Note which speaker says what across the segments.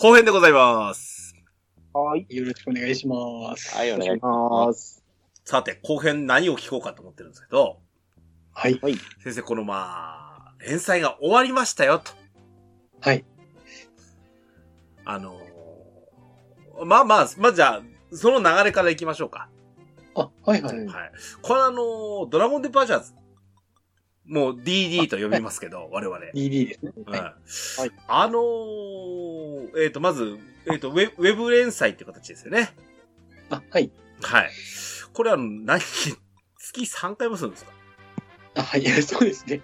Speaker 1: 後編でございます。
Speaker 2: はい。
Speaker 3: よろしくお願いします。
Speaker 2: はい、お願いします。
Speaker 1: さて、後編何を聞こうかと思ってるんですけど、
Speaker 3: はい。
Speaker 1: 先生、このまあ、連載が終わりましたよ、と。
Speaker 3: はい。
Speaker 1: あのーまあまあ、まあじゃあ、その流れから行きましょうか。
Speaker 3: あ、はいはい。
Speaker 1: はい。これあのードラゴンデパーチャーズ。もう DD と呼びますけど、我々。
Speaker 3: DD ですね。
Speaker 1: うん
Speaker 3: はい。
Speaker 1: あのーえっ、と、まず、えっ、とウェ、ウェブ連載っていう形ですよね。
Speaker 3: あ、はい。
Speaker 1: はい。これあの、何、月3回もするんですか？
Speaker 3: あ、はい。そうですね。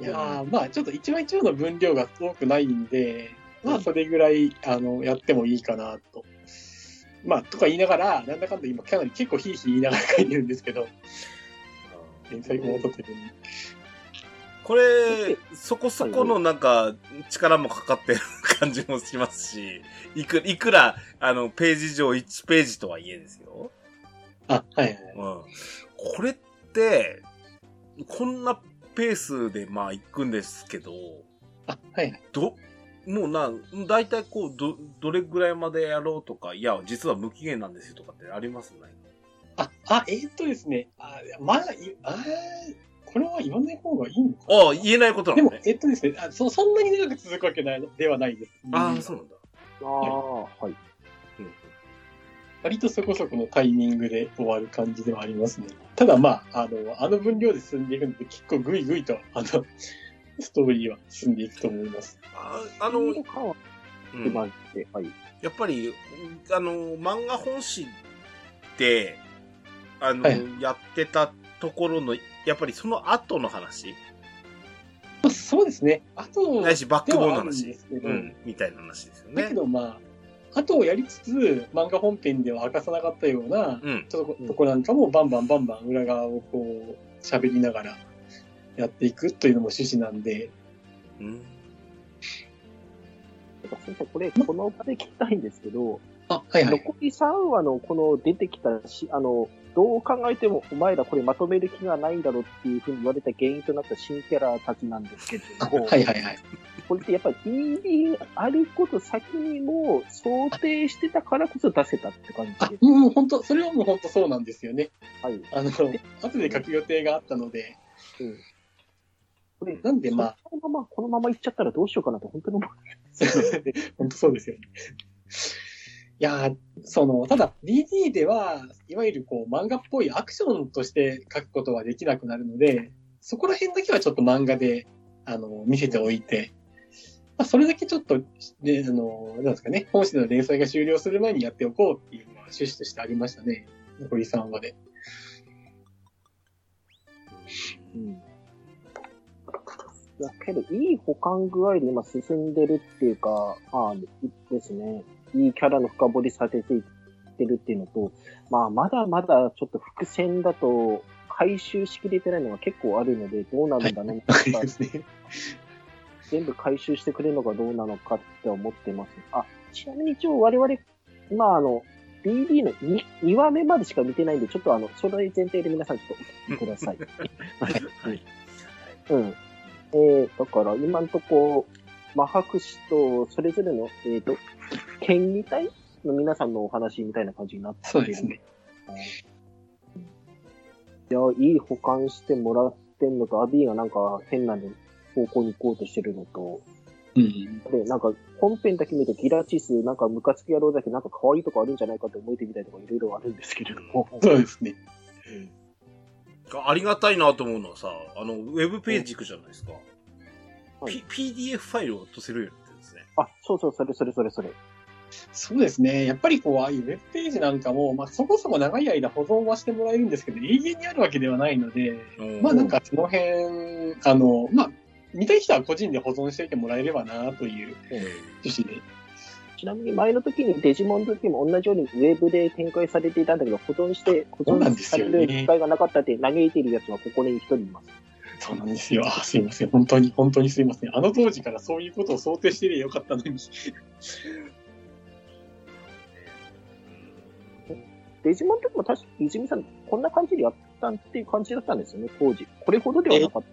Speaker 3: いやー、まあ、ちょっと一話一話の分量が多くないんで、まあ、それぐらい、あの、やってもいいかなと。まあ、とか言いながら、なんだかんだ今、かなり結構ヒーヒー言いながら書いてるんですけど、連載もとってる
Speaker 1: これ、そこそこのなんか、力もかかってる感じもしますし、いく、いくら、あの、ページ上1ページとはいえですよ。
Speaker 3: あ、はいはい。
Speaker 1: うん。これって、こんなペースでまあ行くんですけど、
Speaker 3: あ、はいはい。
Speaker 1: ど、もうな、だいたいこう、ど、どれぐらいまでやろうとか、いや、実は無期限なんですよとかってあります？ね。
Speaker 3: あ、あ、えーっとですね。あ、まあ、いあーこれは言わない方がいいのか
Speaker 1: ああ、言えないことな
Speaker 3: でも
Speaker 1: のね、。
Speaker 3: えっとですね、あそそんなに長く続くわけないではないです。
Speaker 1: ああ、そうなんだ。
Speaker 2: ああ、はい。
Speaker 3: 割とそこそこのタイミングで終わる感じではありますね。ただまあ、あの、あの分量で進んでいくので、結構グイグイと、あの、ストーリーは進んでいくと思います。
Speaker 1: ああの、うん
Speaker 2: はい。
Speaker 1: やっぱり、あの、漫画本誌で、あの、
Speaker 3: はい
Speaker 1: やってたところの、やっぱりその後の話、
Speaker 3: まあ、そうですね。あと、
Speaker 1: ないしバックボーンの話
Speaker 3: で、すけど、
Speaker 1: うん、みたいな話ですよね
Speaker 3: だけ。どまあ、あとをやりつつ、漫画本編では明かさなかったような、
Speaker 1: うん。
Speaker 3: ちょっとこ、とこなんかもバンバンバンバン裏側をこう、喋りながらやっていくというのも趣旨なんで、
Speaker 1: うん。
Speaker 2: 先生、これ、この場で聞きたいんですけど、
Speaker 3: あ、はいはい。
Speaker 2: 残り3話のこの出てきたし、あの、どう考えてもお前らこれまとめる気がないんだろうっていうふうに言われた原因となった新キャラたちなんですけども、
Speaker 3: はいはいはい。
Speaker 2: これってやっぱり ED あること先にも想定してたからこそ出せたって感じ
Speaker 3: あ
Speaker 2: で、
Speaker 3: もう本当、それはもう本当そうなんですよね。
Speaker 2: す。はい。
Speaker 3: あの、後で書く予定があったので、
Speaker 2: うんこれ、
Speaker 3: なんでまあ、
Speaker 2: このまま、このまま行っちゃったらどうしようかなと本当に思う。
Speaker 3: 本当そうですよね。いやその、ただ DD では、いわゆるこう漫画っぽいアクションとして書くことはできなくなるので、そこら辺だけはちょっと漫画で、あの、見せておいて、まあ、それだけちょっと、ね、あの、なんですかね、本誌の連載が終了する前にやっておこうっていうのは趣旨としてありましたね。残り3話で。
Speaker 2: うん。だけど、いい保管具合で今進んでるっていうか、まあ、ですね。いいキャラの深掘りされていってるっていうのと、まあ、まだまだちょっと伏線だと、回収しきれてないのが結構あるので、どうなるんだね。
Speaker 3: わかりますね。
Speaker 2: 全部回収してくれるのかどうなのかって思ってます。あ、ちなみに一応我々、今あの、BD の 2, 2話目までしか見てないんで、ちょっとあの、それ前提で皆さんちょっとお聞きください。
Speaker 1: はい。
Speaker 2: うん。えー、だから今んとこ、マハク氏とそれぞれの、えっ、と、県議隊の皆さんのお話みたいな感じになってる。
Speaker 3: そうですね。
Speaker 2: いや、いい保管してもらってんのと、アビーがなんか変な方向に行こうとしてるのと、
Speaker 3: うん。
Speaker 2: で、なんか、本編だけ見るとギラチス、なんかムカつき野郎だけなんか可愛いとこあるんじゃないかって思えてみたいとかいろいろあるんですけれども。
Speaker 3: そうですね。
Speaker 1: ありがたいなと思うのはさ、あの、ウェブページ行くじゃないですか。
Speaker 2: はい
Speaker 1: P、PDF ファイルを落とせるようになってるんですね。
Speaker 2: あ、そうそう、それそれそれそれ。
Speaker 3: そうですね。やっぱりこう、ああいうウェブページなんかも、まあそこそこ長い間保存はしてもらえるんですけど、永遠にあるわけではないので、まあなんかその辺、あの、まあ、見たい人は個人で保存しておいてもらえればなという趣旨で。
Speaker 2: ちなみに前の時にデジモンの時も同じようにウェブで展開されていたんだけど、保存して、保存さ
Speaker 3: ですよね
Speaker 2: れる機会がなかったって嘆いているやつはここに一人います。
Speaker 3: そうなんですよ。あすいません。本当に、本当にすいません。あの当時からそういうことを想定してりゃよかったのに。
Speaker 2: デジモンの時も確か泉さん、こんな感じでやったっていう感じだったんですよね、当時。これほどではなかった。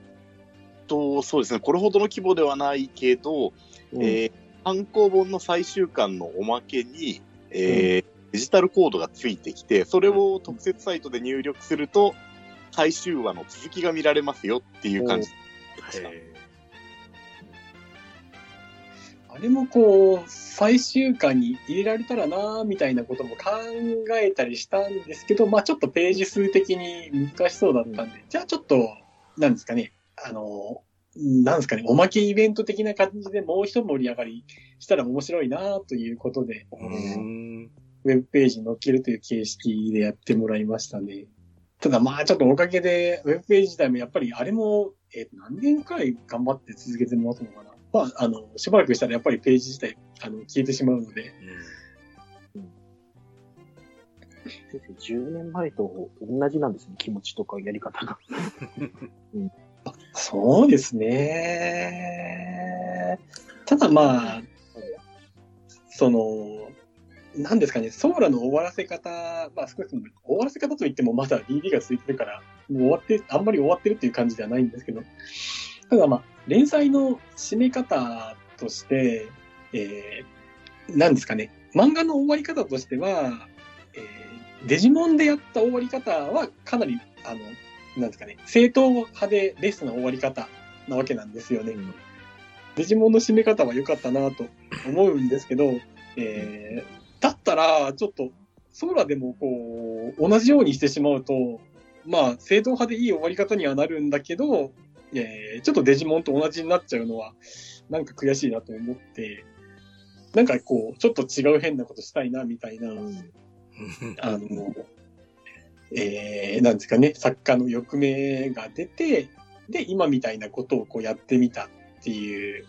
Speaker 4: と、そうですね、これほどの規模ではないけど、
Speaker 2: うん
Speaker 4: えー単行本の最終巻のおまけに、えーデジタルコードがついてきて、それを特設サイトで入力すると、最終話の続きが見られますよっていう感じでした。
Speaker 1: へ
Speaker 3: あれもこう、最終巻に入れられたらなみたいなことも考えたりしたんですけど、まあちょっとページ数的に難しそうだったんで、じゃあちょっと、なんですかね、あの、なんですかね、おまけイベント的な感じでもう一盛り上がりしたら面白いなということで。ウェブページに載っけるという形式でやってもらいましたね。ただまあちょっとおかげで、ウェブページ自体もやっぱりあれも、えー何年くらい頑張って続けてもらったのかな。まあ、あの、しばらくしたらやっぱりページ自体、あの、消えてしまうので、
Speaker 2: 先生10年前と同じなんですね、気持ちとかやり方が。
Speaker 3: そうですね。ただまあ、その、なんですかね、ソーラの終わらせ方、まあ少なくとも終わらせ方といってもまだ DD が続いてるから、もう終わって、あんまり終わってるっていう感じではないんですけど、ただまあ、連載の締め方として、えー、なんですかね、漫画の終わり方としては、えーデジモンでやった終わり方はかなり、あの、なんですかね、正統派でベストな終わり方なわけなんですよね。デジモンの締め方は良かったなと思うんですけど、えー、だったら、ちょっと、ソーラでもこう、同じようにしてしまうと、まあ、正統派でいい終わり方にはなるんだけど、えー、ちょっとデジモンと同じになっちゃうのは、なんか悔しいなと思って、なんかこう、ちょっと違う変なことしたいな、みたいな、あの、えー、なんですかね、作家の欲目が出て、で、今みたいなことをこうやってみたっていう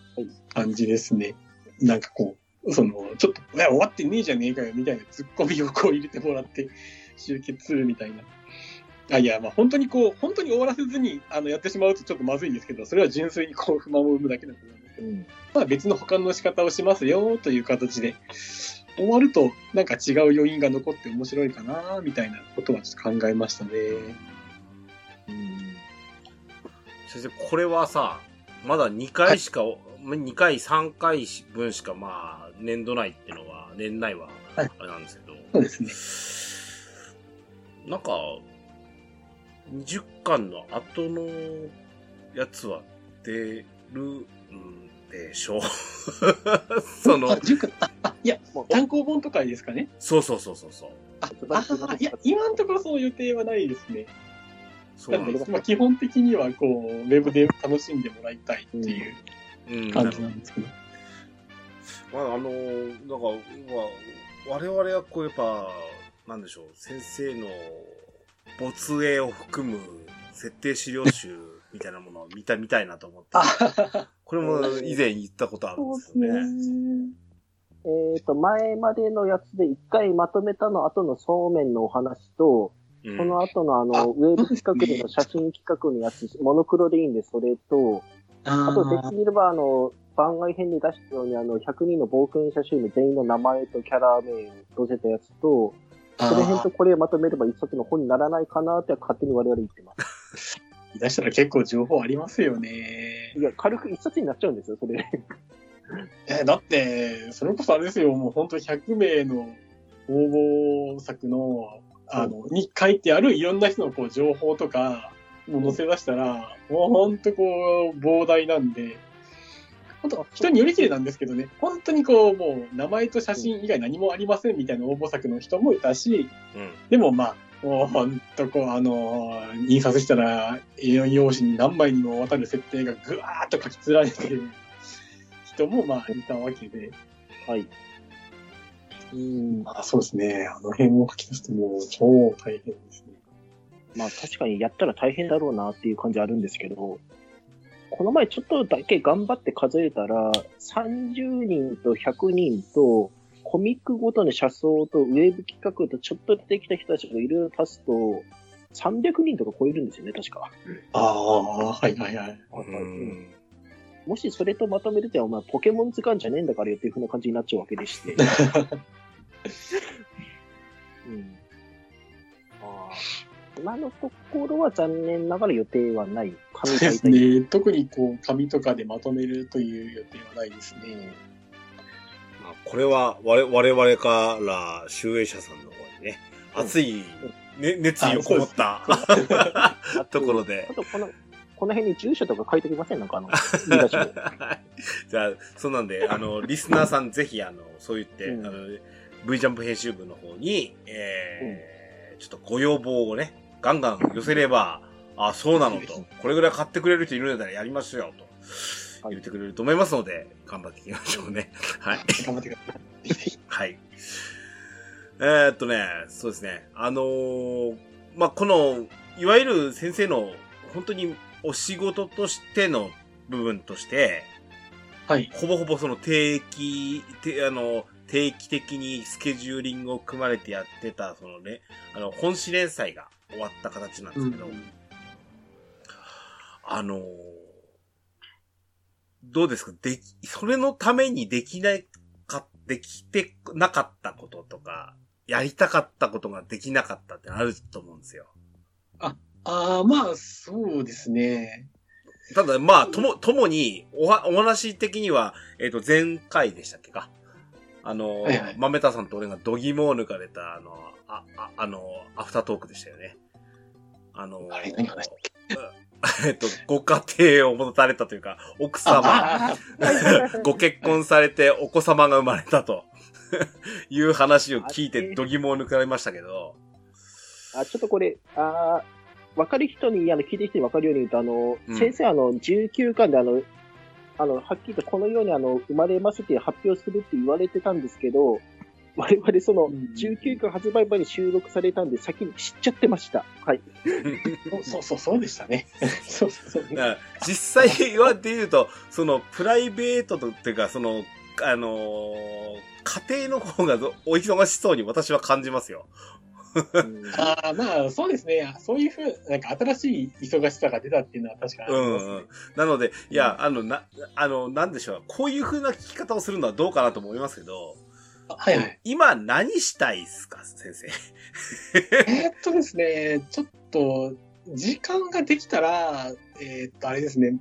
Speaker 3: 感じですね。なんかこう、その、ちょっと、終わってねえじゃねえかよ、みたいなツッコミをこう入れてもらって、集結するみたいな。あ、いや、まあ本当にこう、本当に終わらせずに、あの、やってしまうとちょっとまずいんですけど、それは純粋にこう、不満を生むだけだと思うんですけど、
Speaker 2: うん。
Speaker 3: まあ別の保管の仕方をしますよ、という形で、終わると、なんか違う余韻が残って面白いかな、みたいなことはちょっと考えましたね。
Speaker 1: 先生、これはさ、まだ2回しか、2回、3回分しかまあ、年度内っていうのは、年内は、あ
Speaker 3: はい
Speaker 1: れなんですけど、
Speaker 3: そうですね。
Speaker 1: なんか、20巻の後のやつは出るんでしょう その
Speaker 3: あ、、塾、あ、あいや、
Speaker 2: もう
Speaker 3: 単行本とかですかね。
Speaker 1: そうそうそうそうそう。
Speaker 3: あ、あいや、今のところその予定はないですね。
Speaker 1: そうなんです。
Speaker 3: まあ、基本的には、こう、ウェブで楽しんでもらいたいっていう
Speaker 1: うん、
Speaker 3: 感じなんですけど。
Speaker 1: まあ、あの、なんか、まあ、我々はこうやっぱ、なんでしょう、先生の没影を含む設定資料集みたいなものを見た、見たいなと思って。
Speaker 3: あ
Speaker 1: これも以前言ったことあるんですよね。
Speaker 2: えっ、と、前までのやつで一回まとめたの後のそうめんのお話と、
Speaker 1: うん。
Speaker 2: この後のあの、
Speaker 3: あ。
Speaker 2: ウェブ企画での写真企画のやつ、モノクロでいいんで、それと、あと、できれば、あの、番外編で出したように、あの、100人の冒険者集の全員の名前とキャラ名を載せたやつと、その辺とこれをまとめれば一冊の本にならないかなって勝手に我々言ってます。
Speaker 3: 出したら結構情報ありますよね。
Speaker 2: いや、軽く一冊になっちゃうんですよ、それで。
Speaker 3: え、だって、それこそあれですよ、もう本当100名の応募作の、あの、に書いてあるいろんな人のこう情報とか、もう載せ出したら、もう本当こう、膨大なんで、本当人によりきりなんですけどね、本当にこう、もう名前と写真以外何もありませんみたいな応募作の人もいたし、
Speaker 1: うん。
Speaker 3: でもまあ、もう本当こう、あの、印刷したら A4 用紙に何枚にもわたる設定がぐわーっと書き連られてる人もまあいたわけで、
Speaker 2: はい。うん。
Speaker 3: まあそうですね、あの辺を書き出すともう超大変ですね。
Speaker 2: まあ確かにやったら大変だろうなっていう感じあるんですけど、この前ちょっとだけ頑張って数えたら、30人と100人と、コミックごとの車窓とウェブ企画とちょっと出てきた人たちがいろいろ足すと、300人とか超えるんですよね、確か。
Speaker 3: ああ、はいはいはい。
Speaker 1: うん。
Speaker 2: もしそれとまとめると、お前ポケモン図鑑じゃねえんだからよっていう風な感じになっちゃうわけでして。うん。今のところは残念ながら予定はない。紙
Speaker 3: そうで。すね。特にこう、紙とかでまとめるという予定はないですね。
Speaker 1: まあ、これは我我々から集英社さんの方にね、熱い、ね、熱意をこもった
Speaker 2: あ
Speaker 1: ところで
Speaker 2: あ。と、この、この辺に住所とか書いておきませんなんかあの、
Speaker 1: じゃあ、そうなんで、あの、リスナーさんぜひ、あの、そう言って、
Speaker 2: うん
Speaker 1: あの、V ジャンプ編集部の方に、えーちょっとご要望をね、ガンガン寄せれば、あ、そうなのと、これぐらい買ってくれる人いるんだったらやりましょうよ、と
Speaker 2: はい
Speaker 1: 言ってくれると思いますので、頑張っていきましょうね。はい。
Speaker 3: 頑張ってください。
Speaker 1: はい。えーっとね、そうですね。あのーまあ、この、いわゆる先生の、本当にお仕事としての部分として、
Speaker 3: はい。
Speaker 1: ほぼほぼその定期、てあの、定期的にスケジューリングを組まれてやってた、そのね、あの、本誌連載が終わった形なんですけど、
Speaker 3: うん
Speaker 1: あのーどうですか？でき、それのためにできないか、できてなかったこととか、やりたかったことができなかったってあると思うんですよ。
Speaker 3: ああ、まあ、そうですね。
Speaker 1: ただ、まあ、とも、ともに、おは、お話的には、えっ、と、前回でしたっけか？あの、
Speaker 3: はいはい。
Speaker 1: 豆田さんと俺が度肝を抜かれた、あの、あ、ああの、アフタートークでしたよね。あの、
Speaker 3: あれ何話したっ
Speaker 1: えっと、ご家庭を持たれたというか、奥様、
Speaker 3: あ
Speaker 1: ご結婚されてお子様が生まれたと いう話を聞いて度肝を抜かれましたけど、
Speaker 2: あ、ちょっとこれ、あーわかる人に、あの、聞いてる人にわかるように言うと、あの、
Speaker 1: うん。
Speaker 2: 先生、あの、19巻で、あの、あの、はっきりとこのように、あの、生まれますって発表するって言われてたんですけど、我々その
Speaker 3: うん
Speaker 2: 19巻発売前に収録されたんで先に知っちゃってました。はい。
Speaker 3: そうそうそう、でしたね。そうそうそう。
Speaker 1: 実際はで言うと、そのプライベートとっていうか、その、あのー家庭の方がどお忙しそうに私は感じますよ。
Speaker 2: うん
Speaker 3: ああ、まあ、そうですね。そういうふう、なんか新しい忙しさが出たっていうのは確かにね。
Speaker 1: うんうんなので、いや、あの、な、あの、なんでしょう。こういう風な聞き方をするのはどうかなと思いますけど、
Speaker 3: あはいはい。
Speaker 1: 今何したいっすか、先生？
Speaker 3: えーっとですね、ちょっと、時間ができたら、えーっと、あれですね、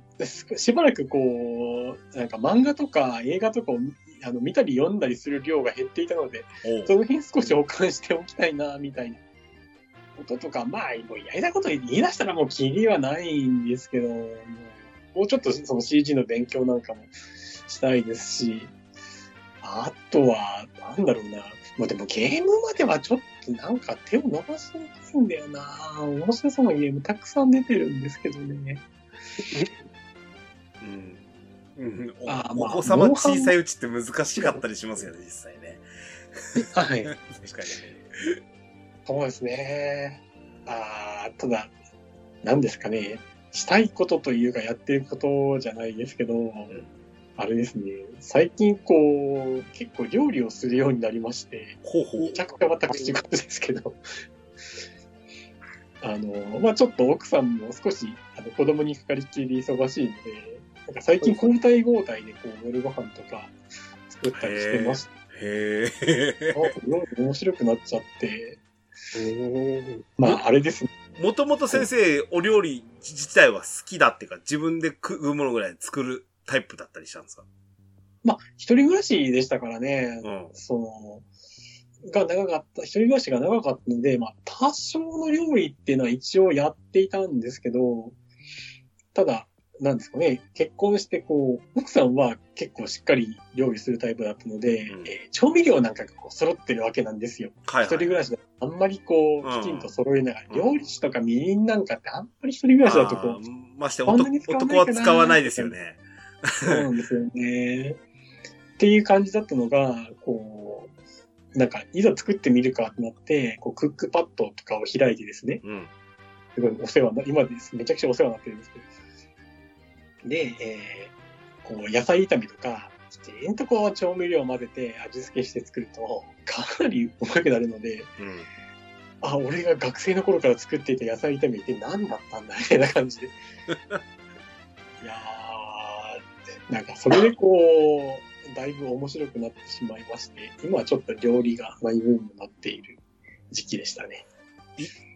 Speaker 3: しばらくこう、なんか漫画とか映画とかをあの見たり読んだりする量が減っていたので、その辺少し保管しておきたいな、みたいなこととか、まあ、もうやりたいこと言い出したらもうキリはないんですけど、もうもうちょっとその CG の勉強なんかもしたいですし、あとは、なんだろうな。まあでもゲームまではちょっとなんか手を伸ばしにくいんだよな。面白そうなゲームたくさん出てるんですけどね。
Speaker 1: うん。うん、お
Speaker 3: あーまあ
Speaker 1: お子様小さいうちって難しかったりしますよね、実際ね。
Speaker 3: はい。
Speaker 1: 確かに。
Speaker 3: そうですね。ああ、ただ、なんですかね。したいことというかやってることじゃないですけど、あれですね。最近こう、結構料理をするようになりまして、
Speaker 1: ほうほう
Speaker 3: めち。ゃくちゃ私事ですけど、あの、まあちょっと奥さんも少しあの子供にかかりっきりで忙しいので、なんか最近交代交代でこう夜ご飯とか作ったりしてまし
Speaker 1: へ
Speaker 3: た。
Speaker 1: え。
Speaker 3: 料理面白くなっちゃって、
Speaker 2: え
Speaker 3: まああれですね。
Speaker 1: もともと先生、お料理自体は好きだっていうか、自分で食うものぐらい作るタイプだったりしたんですか？
Speaker 3: まあ一人暮らしでしたからね、
Speaker 1: うん。
Speaker 3: その、が長かった、一人暮らしが長かったので、まあ、多少の料理っていうのは一応やっていたんですけど、ただ、なんですかね、結婚してこう、奥さんは結構しっかり料理するタイプだったので、
Speaker 1: うん
Speaker 3: えー調味料なんかがこう揃ってるわけなんですよ。
Speaker 1: はい、
Speaker 3: 一人
Speaker 1: はい。
Speaker 3: 暮らしであんまりこう、
Speaker 1: うん
Speaker 3: きちんと揃えながら、
Speaker 1: うん
Speaker 3: 料理酒とかみりんなんかってあんまり一人暮らしだとこ
Speaker 1: あーまして男は使わないですよね。
Speaker 3: う、そうなんですよね。っていう感じだったのが、こう、なんか、いざ作ってみるかってなって、こう、クックパッドとかを開いてですね、
Speaker 1: うん。
Speaker 3: すごいお世話な、今です。めちゃくちゃお世話になってるんですけど。で、えー、こう、野菜炒めとか、きちんとこう、調味料を混ぜて味付けして作ると、かなりうまくなるので、
Speaker 1: うん。
Speaker 3: あ、俺が学生の頃から作っていた野菜炒めって何だったんだみたいな感じで。いやー、なんかそれでこう、だいぶ面白くなってしまいまして、今はちょっと料理がマイブームになっている時期でしたね。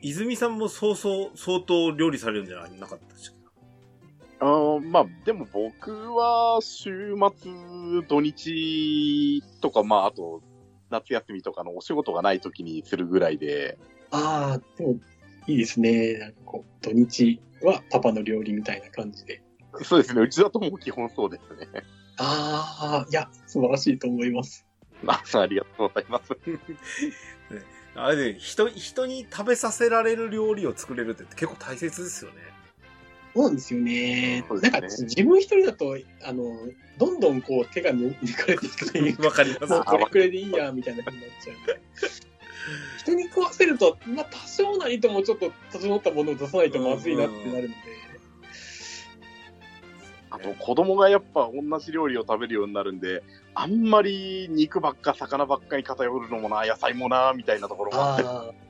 Speaker 1: 泉さんもそうそう、相当料理されるんじゃなかったでしたっ
Speaker 4: あーまあ、でも僕は週末、土日とか、まあ、あと、夏休みとかのお仕事がない時にするぐらいで、
Speaker 3: ああ、でも、いいですね。なんかこう、土日はパパの料理みたいな感じで。
Speaker 4: そうですね、うちだともう基本そうですね。
Speaker 3: ああ、いや、素晴らしいと思います。
Speaker 4: あありがとうございます。
Speaker 1: ねあれで、人、人に食べさせられる料理を作れるって結構大切ですよね。
Speaker 3: そうなんですよね。
Speaker 4: ね
Speaker 3: なんか自分一人だと、あの、どんどんこう手が抜 抜かれていくというか、
Speaker 1: わかります。
Speaker 3: もうこれくらいでいいや、みたいな風になっちゃう。人に食わせると、まあ多少なりともちょっと整ったものを出さないとまずいなってなるので。
Speaker 4: あと、子供がやっぱ同じ料理を食べるようになるんで、あんまり肉ばっか、魚ばっかに偏るのもな、野菜もな、みたいなところもあって、
Speaker 3: あ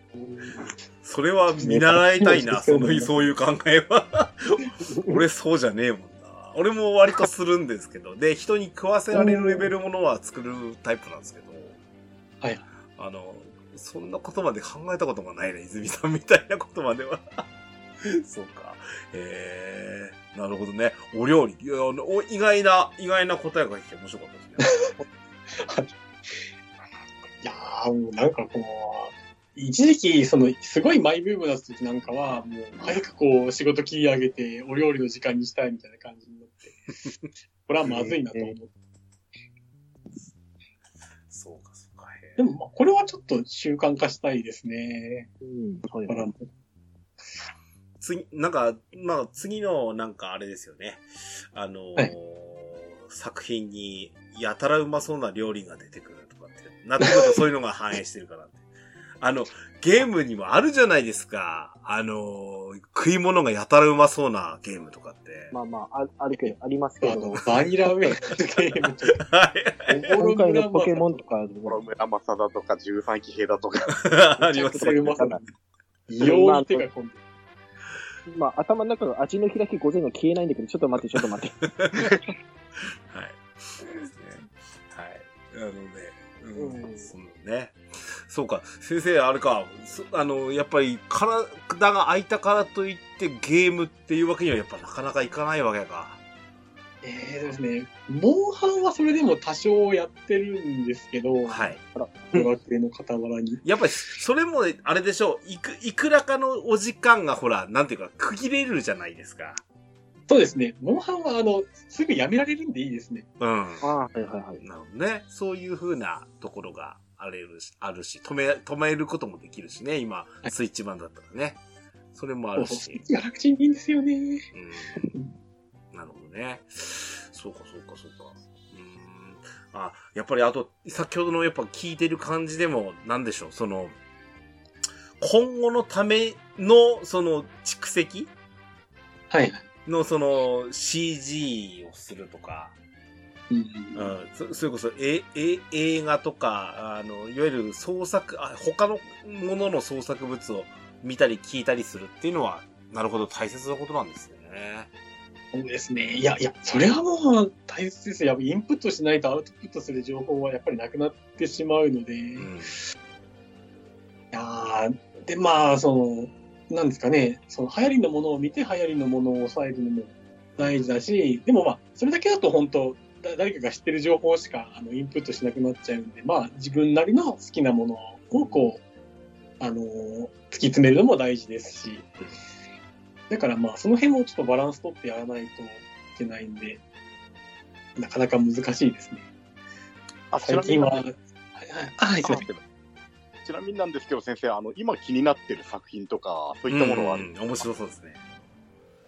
Speaker 1: それは見習いたいな、その、そういう考えは。俺そうじゃねえもんな。俺も割とするんですけど、で、人に食わせられるレベルものは作るタイプなんですけど。
Speaker 3: はい。
Speaker 1: あの、そんなことまで考えたことがないね、泉さんみたいなことまでは。そうか。えー、なるほどね。お料理。いやお意外な、意外な答えが聞けて面白かったですね。
Speaker 3: いやー、もうなんかこう、一時期、その、すごいマイブームだった時なんかは、もう、早くこう、仕事切り上げて、お料理の時間にしたいみたいな感じになって、これはまずいなと思って。
Speaker 1: そうか、そうか。
Speaker 3: でも、まあこれはちょっと習慣化したいですね。
Speaker 2: うん、そう
Speaker 3: だから
Speaker 2: よね。
Speaker 1: 次、なんか、まあ、次の、なんかあれですよね。あのー
Speaker 3: はい
Speaker 1: 作品に、やたらうまそうな料理が出てくるとかって、なってくるとそういうのが反映してるから。あの、ゲームにもあるじゃないですか。あのー食い物がやたらうまそうなゲームとかって。
Speaker 2: まあまあ、ああるけど、ありますけど
Speaker 3: バニラウェイゲームとか、
Speaker 1: はい。
Speaker 2: 今回のポケモンとか、
Speaker 4: 諸村正だとか、13騎兵だとか、
Speaker 1: あります
Speaker 3: めちゃくちゃうまそうだ異様に手が込んでる。
Speaker 2: まあ、頭の中の味の開き午前が消えないんだけど、ちょっと待って、ちょっと待って。
Speaker 1: はい。そうですね。はい。あのね、うん、
Speaker 2: うん
Speaker 1: そのね。そうか、先生、あれか、そあの、やっぱり体が空いたからといってゲームっていうわけにはやっぱなかなかいかないわけか。
Speaker 3: えーですね、モンハンはそれでも多少やってるんですけど、
Speaker 1: はい。
Speaker 3: 語学園の傍らに。
Speaker 1: やっぱり、それも、あれでしょう、いく、いくらかのお時間がほら、なんていうか、区切れるじゃないですか。
Speaker 3: そうですね、モンハンはあの、すぐやめられるんでいいですね。
Speaker 1: うん。
Speaker 2: ああ、はいはいはい。
Speaker 1: なるほどね。そういう風なところがあれるし、あるし、止め、止めることもできるしね、今、
Speaker 3: い
Speaker 1: スイッチ版だったらね。それもあるし。
Speaker 3: ギャラクシーいいんですよね。
Speaker 1: うん。なるほどね。そうか、そうか、そうか。うーん。あ、やっぱりあと、先ほどのやっぱ聞いてる感じでも、なんでしょう、その、今後のための、その、蓄積？
Speaker 3: はい。
Speaker 1: の、その、CG をするとか、
Speaker 3: うん
Speaker 1: うん、そそれこそ、え、え、映画とか、あの、いわゆる創作、あ、他のものの創作物を見たり聞いたりするっていうのは、なるほど大切なことなんですね。
Speaker 3: そうですね。いや、いや、それはもう大切ですよ。やっぱインプットしないとアウトプットする情報はやっぱりなくなってしまうので。い
Speaker 1: うん。
Speaker 3: やーで、まあ、その、なんですかね、その流行りのものを見て流行りのものを抑えるのも大事だし、でもまあ、それだけだと本当、だ誰かが知ってる情報しかあのインプットしなくなっちゃうんで、まあ、自分なりの好きなものをこう、あのー突き詰めるのも大事ですし、だからまあ、その辺もちょっとバランス取ってやらないといけないんで、なかなか難しいですね。
Speaker 4: あ、ちなみに
Speaker 3: 最近は、はいはい、あはい、すいません。
Speaker 4: ちなみになんですけど、先生、あの、今気になってる作品とか、そういったものはあるんですか、
Speaker 1: うん面白そうですね。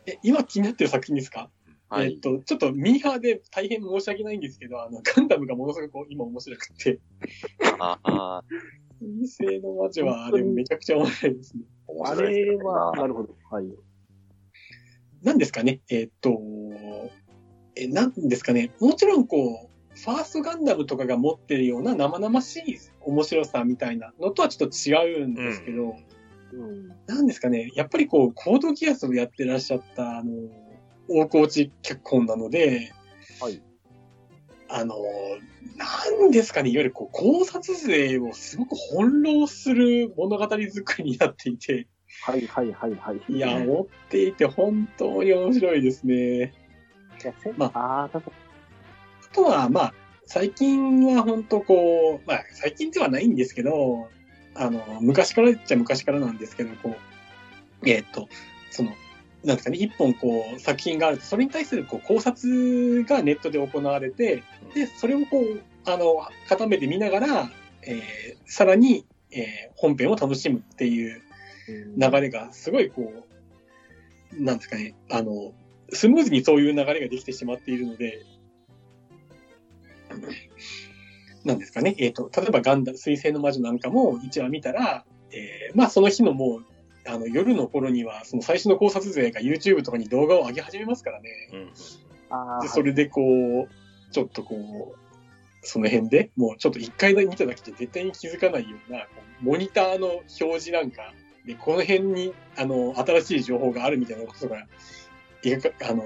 Speaker 3: え、今気になってる作品ですか？
Speaker 4: はい。
Speaker 3: えっと、ちょっとミーハーで大変申し訳ないんですけど、あの、ガンダムがものすごく今面白くて、
Speaker 4: ああ、
Speaker 3: 水星の魔女はあれめちゃくちゃ面白いですね。
Speaker 2: あれは、なるほど。はい。
Speaker 3: なんですかね、えっと、え、なんですかね、もちろんこう、ファーストガンダムとかが持ってるような生々しい面白さみたいなのとはちょっと違うんですけど、
Speaker 2: うん。
Speaker 3: なんですかね、やっぱりこう、コードギアスをやってらっしゃった、あの、大河内脚本なので、
Speaker 2: はい。
Speaker 3: あの、なんですかね、いわゆるこう考察勢をすごく翻弄する物語作りになっていて、
Speaker 2: はいはいはいはい。
Speaker 3: いや、持っていて本当に面白いですね。ま
Speaker 2: ああ、
Speaker 3: とは、まあ、最近は本当こう、まあ、最近ではないんですけど、あの、昔から言っちゃ昔からなんですけど、こう、えーっと、その、なんですかね、一本こう、作品があると、それに対するこう考察がネットで行われて、で、それをこう、あの、片目で見ながら、えーさらに、えー本編を楽しむっていう流れが、すごいこう、なんですかね、あの、スムーズにそういう流れができてしまっているので、なんですかね、えっ、と、例えばガンダム、水星の魔女なんかも1話見たら、えーまあその日のもう、あの、夜の頃には、その最初の考察勢が YouTube とかに動画を上げ始めますからね。
Speaker 1: うん。
Speaker 2: ああ、
Speaker 3: で、それでこう、ちょっとこう、その辺でもうちょっと一回だけ見ただけじゃ絶対に気づかないような、モニターの表示なんか、で、この辺に、あの、新しい情報があるみたいなことが、描か、あの、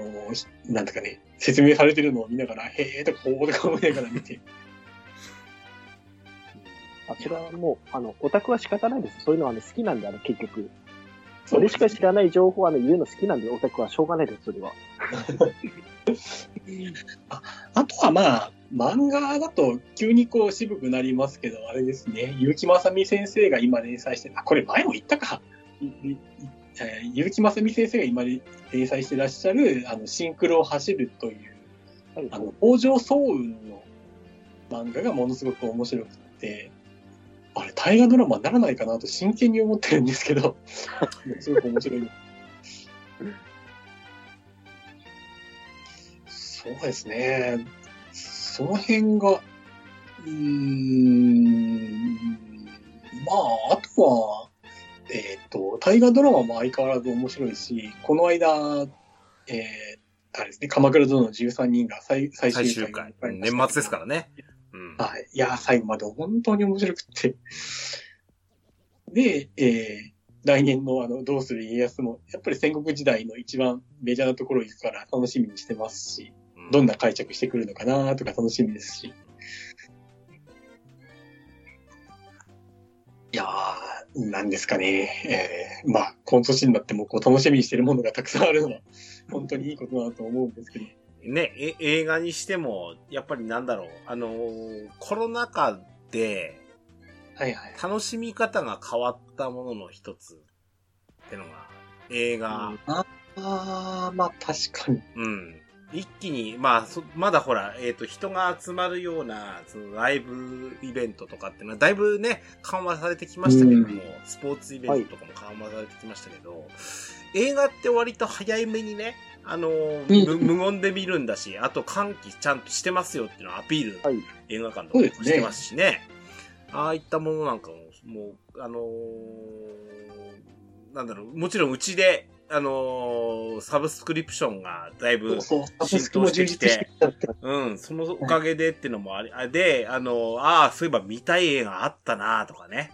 Speaker 3: なんとかね、説明されてるのを見ながら、へえとか、ほーとか思いながら見て、
Speaker 2: あそれはもう、あの、オタクは仕方ないです。そういうのはね、好きなんで、あの、結局。
Speaker 3: そ
Speaker 2: 俺しか知らない情報はね、言うの好きなんで、オタクはしょうがないです、それは。
Speaker 3: あとはまあ、漫画だと急にこう渋くなりますけど、あれですね、結城正美先生が今連載して、あ、これ前も言ったか。結城正美先生が今連載してらっしゃる、あの、シンクロを走るという、
Speaker 2: はい
Speaker 3: あの、北条早雲の漫画がものすごく面白くて、あれ、大河ドラマにならないかなと真剣に思ってるんですけど、すごく面白い。そうですね。その辺が、うーん、まあ、あとは、えっ、と、大河ドラマも相変わらず面白いし、この間、えー、あれですね、鎌倉殿の13人が最最
Speaker 1: 最
Speaker 3: 終回
Speaker 1: 終回。
Speaker 3: に
Speaker 1: 年末ですからね。うん。
Speaker 3: はい。いや、最後まで本当に面白くって。で、えー来年のあの、どうする家康も、やっぱり戦国時代の一番メジャーなところ行くから楽しみにしてますし、どんな解釈してくるのかなとか楽しみですし。いやー、なんですかね。えー、まあ、この年になってもこう楽しみにしてるものがたくさんあるのは、本当にいいことだと思うんですけど。
Speaker 1: ね、え映画にしても、やっぱりなんだろう、あのーコロナ禍で
Speaker 3: はいはい。
Speaker 1: 楽しみ方が変わったものの一つってのが、映画、
Speaker 3: ああー、まあ確かに。
Speaker 1: うん。一気に、まあ、そまだほら、えっ、と、人が集まるような、そのライブイベントとかっていうのは、だいぶね、緩和されてきましたけども、
Speaker 3: うん
Speaker 1: スポーツイベントとかも緩和されてきましたけど、映画って割と早めにね、あの無言で見るんだし、あと換気ちゃんとしてますよっていうのをアピール、
Speaker 2: はい
Speaker 1: 映画館とかしてますしね。ああいったものなんかも、もう、あのーなんだろう、もちろんうちで、あのーサブスクリプションがだいぶ浸透してき
Speaker 3: て。
Speaker 1: うん、そのおかげでっていうのもあり、あで、あの、ああ、そういえば見たい映画あったなとかね。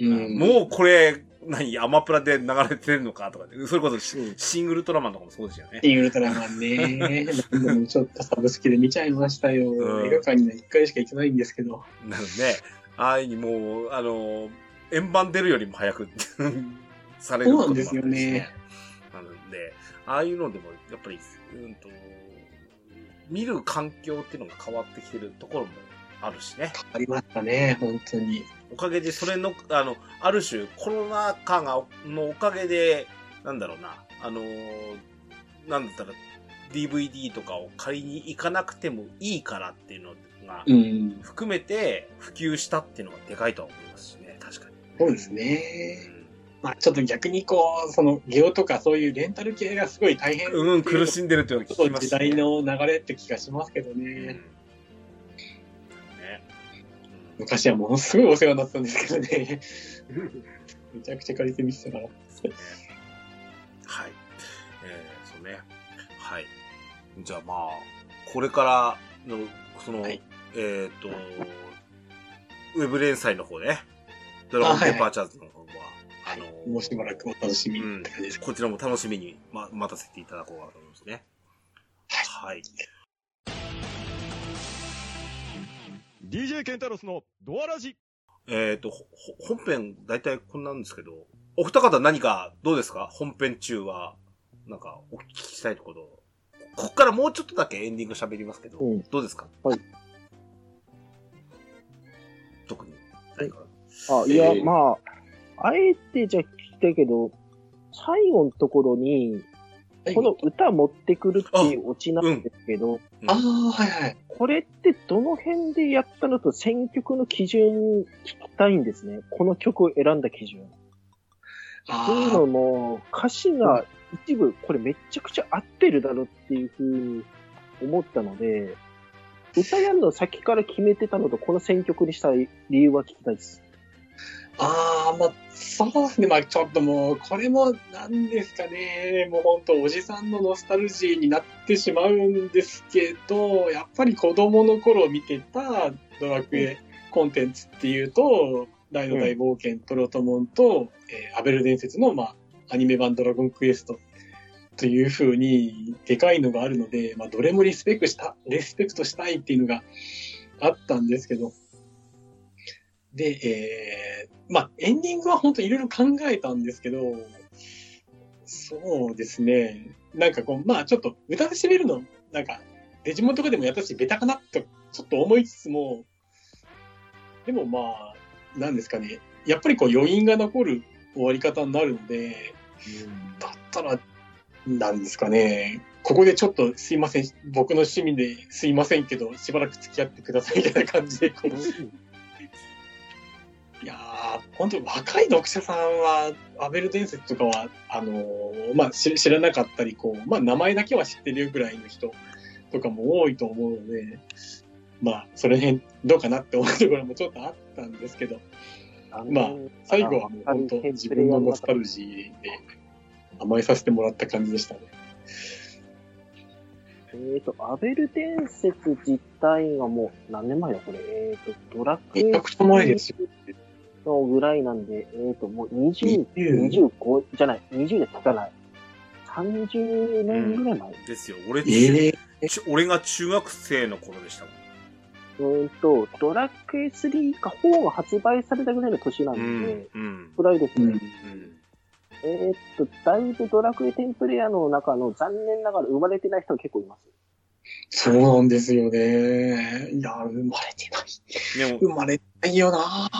Speaker 3: うん
Speaker 1: もうこれ、何、アマプラで流れてるのかとかね、それこそシ
Speaker 2: うん
Speaker 1: シングルトラマンとかもそうですよね。
Speaker 3: シン・ウルトラマンね。ちょっとサブスクで見ちゃいましたよ。
Speaker 1: うん
Speaker 3: 映画館には1回しか行ってないんですけど。
Speaker 1: なので、ああいうにもう、あの、円盤出るよりも早くされることもあったりして
Speaker 3: そうなんですよね。
Speaker 1: なので、ああいうのでも、やっぱり、うんと、見る環境っていうのが変わってきてるところもあるしね。
Speaker 3: ありましたね、本当に。
Speaker 1: おかげで、それの、あの、ある種、コロナ禍が、のおかげで、なんだろうな、あのーなんだったら、DVD とかを借りに行かなくてもいいからっていうのが、
Speaker 3: うん。
Speaker 1: 含めて普及したっていうのがでかいとは思いますしね、確かに。
Speaker 3: そうですね。まあちょっと逆にこう、その、ゲオとかそういうレンタル系がすごい大変
Speaker 1: うん、うん、苦しんでるっていうのを聞きます
Speaker 3: 時代の流れって気がしますけど
Speaker 1: うん
Speaker 3: ね。
Speaker 1: ね。
Speaker 3: 昔はものすごいお世話になったんですけどね。めちゃくちゃ借りてみてたから。
Speaker 1: はい。えー、そうね。はい。じゃあまあ、これからの、その、
Speaker 3: はい
Speaker 1: えっ、と、ウェブ連載の方ね、ドラゴンペーパーチャーズの方は、あの
Speaker 3: もうしばらくお楽しみって感じです。
Speaker 1: こちらも楽しみに、ま、待たせていただこうかと思いますね。はい。
Speaker 5: DJ ケンタロスのドアラジ。
Speaker 1: えっ、と、ほほ本編、大体こんなんですけど、お二方何かどうですか？本編中は、なんか、お聞きしたいところ。ここからもうちょっとだけエンディング喋りますけど、
Speaker 2: うん
Speaker 1: どうですか？
Speaker 2: はい。
Speaker 1: 特に。
Speaker 2: はいあ、いや、
Speaker 4: えー
Speaker 2: まあ、あえてじゃあ聞きたいけど、最後のところに、この歌持ってくるっていうオチなんですけど、
Speaker 1: うん
Speaker 3: ああ、はいはい。
Speaker 2: これってどの辺でやったのと選曲の基準聞きたいんですね。この曲を選んだ基準。という
Speaker 3: あ
Speaker 2: のも、歌詞が一部、これめっちゃくちゃ合ってるだろっていうふうに思ったので、歌やるの先から決めてたのと、この選曲にした理由は聞きたいです。
Speaker 3: ああ、まあ、そうですね。まあ、ちょっともう、これも、なんですかね。もう本当、おじさんのノスタルジーになってしまうんですけど、やっぱり子供の頃見てたドラクエコンテンツっていうと、大の大冒険トロトモンと、えーアベル伝説の、まあ、アニメ版ドラゴンクエストというふうに、でかいのがあるので、まあ、どれもリスペクした、リスペクトしたいっていうのがあったんですけど、で、えー、まあ、エンディングは本当いろいろ考えたんですけど、そうですね。なんかこう、まあちょっと歌で締めるの、なんか、デジモンとかでもやったし、ベタかなと、ちょっと思いつつも、でもまあ、なんですかね。やっぱりこう余韻が残る終わり方になるので、だったら、なんですかね。ここでちょっとすいません。僕の趣味ですいませんけど、しばらく付き合ってくださいみたいな感じで、こう、いやー、本当若い読者さんは、アベル伝説とかは、あのーまあ知、知らなかったり、こう、まあ、名前だけは知ってるぐらいの人とかも多いと思うので、まあ、それ辺どうかなって思うところもちょっとあったんですけど、まあ最後はもう本当自分のノスタルジーで甘えさせてもらった感じでしたね。
Speaker 2: えっ、と、アベル伝説自体がもう何年前だこれ？えっ、と、ドラクエ
Speaker 3: めちゃくちゃ前ですよ。
Speaker 2: のぐらいなんで、えっ、と、もう20、
Speaker 3: 20
Speaker 2: 25じゃない、20でつかない。30年ぐらい前。
Speaker 1: ですよ。俺、
Speaker 3: ええ
Speaker 1: ち俺が中学生の頃でしたもん。
Speaker 2: うーんと、ドラクエ3か4が発売されたぐらいの年なんで、
Speaker 1: うん。うん。
Speaker 2: ぐらいですね。
Speaker 3: うん
Speaker 1: うん。
Speaker 2: えーっと、だいぶドラクエ10プレイヤーの中の残念ながら生まれてない人が結構います。
Speaker 3: そうなんですよね。いや、生まれてない。
Speaker 1: でも、
Speaker 3: 生まれてないよな。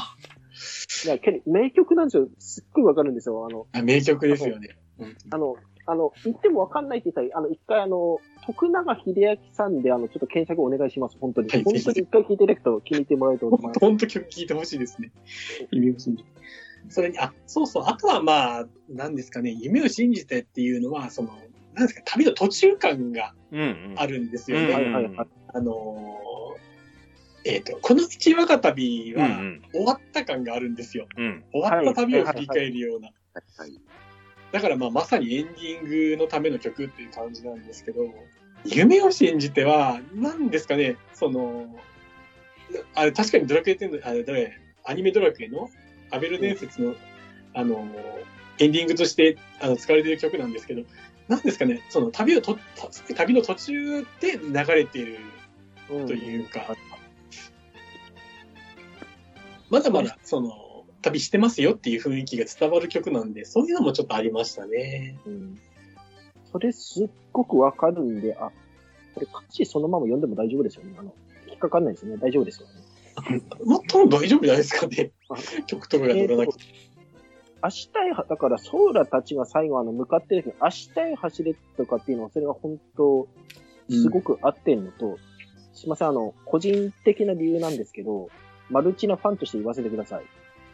Speaker 2: いや、けど名曲なんですよ。すっごいわかるんですよ。あの、
Speaker 3: あ名曲ですよね。うん
Speaker 2: あの、あの、言ってもわかんないって言ったら、あの、一回あの、徳永秀明さんで、あの、ちょっと検索お願いします。本当に。
Speaker 3: はい
Speaker 2: 本当に一回聞いていただくと気に入ってもらえると思います。
Speaker 3: 本当曲聴いてほしいですね。夢を信じて。それに、あ、そうそう。あとはまあ、なんですかね、夢を信じてっていうのは、その、なんですか、旅の途中感が。あるんですよ
Speaker 1: うん
Speaker 3: ね。
Speaker 2: はいはいはい。
Speaker 3: あのーえっ、と、この道若旅は
Speaker 1: うんうん。
Speaker 3: 終わった感があるんですよ。
Speaker 1: うん。
Speaker 3: 終わった旅を振り返るような。
Speaker 4: はい。
Speaker 3: だからまあまさにエンディングのための曲っていう感じなんですけど、夢を信じては、何ですかね、その、あれ確かにドラクエ10の、あれどれ、アニメドラクエのアベル伝説の、あの、エンディングとしてあの使われている曲なんですけど、何ですかね、その旅をと、旅の途中で流れている
Speaker 2: うん
Speaker 3: というか、まだまだその旅してますよっていう雰囲気が伝わる曲なんで、そういうのもちょっとありましたね。
Speaker 2: うんそれすっごくわかるんで、あ、これ歌詞そのまま読んでも大丈夫ですよね。あの、引っかかんないですね。大丈夫ですよね。
Speaker 3: まあ、多分大丈夫じゃないですかね
Speaker 2: あ。
Speaker 3: 曲とかが乗らなくて。
Speaker 2: 明日へ、だから、ソーラたちが最後あの、向かってる時に、明日へ走れとかっていうのは、それが本当、すごく合ってんのと、すいません、あの、個人的な理由なんですけど、マルチなファンとして言わせてください。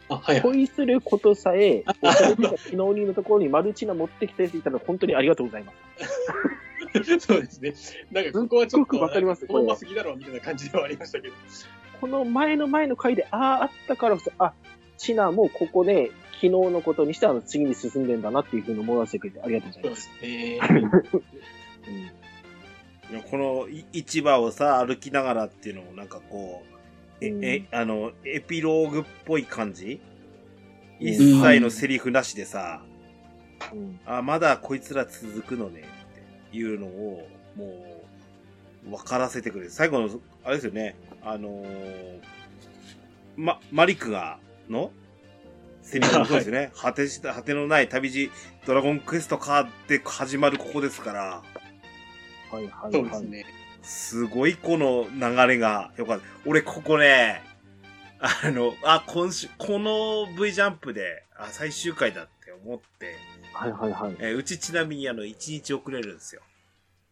Speaker 3: あ、はいはい。
Speaker 2: 恋することさえ、おしゃれとか昨日にのところにマルチな持ってきてって言ったら本当にありがとうございます。
Speaker 3: そうですね。なんかここはちょっと、
Speaker 2: わかります
Speaker 3: このすぎだろうみたいな感じではありましたけど。
Speaker 2: この前の前の回で、ああ、あったからこそ、あ、チナもここで昨日のことにしてあの次に進んでんだなっていうふうに思わせてくれてありがとうございま。
Speaker 3: そうです
Speaker 1: このい市場をさ、歩きながらっていうのもなんかこう、え、
Speaker 2: うん
Speaker 1: え、あの、エピローグっぽい感じ？
Speaker 2: うん
Speaker 1: 一切のセリフなしでさ、
Speaker 2: うん
Speaker 1: あ、まだこいつら続くのねっていうのを、もう、分からせてくれる。最後の、あれですよね、あのー、ま、マリクが、のセリフのそうですね。果てした、果てのない旅路、ドラゴンクエストかって始まるここですから、
Speaker 2: はいはいはい。
Speaker 3: そうですね。
Speaker 1: すごいこの流れがよかった。俺ここね、あの、あ、今週、この V ジャンプで、あ、最終回だって思って、
Speaker 2: はいはいはい。
Speaker 1: えーうちちなみにあの、1日遅れるんですよ。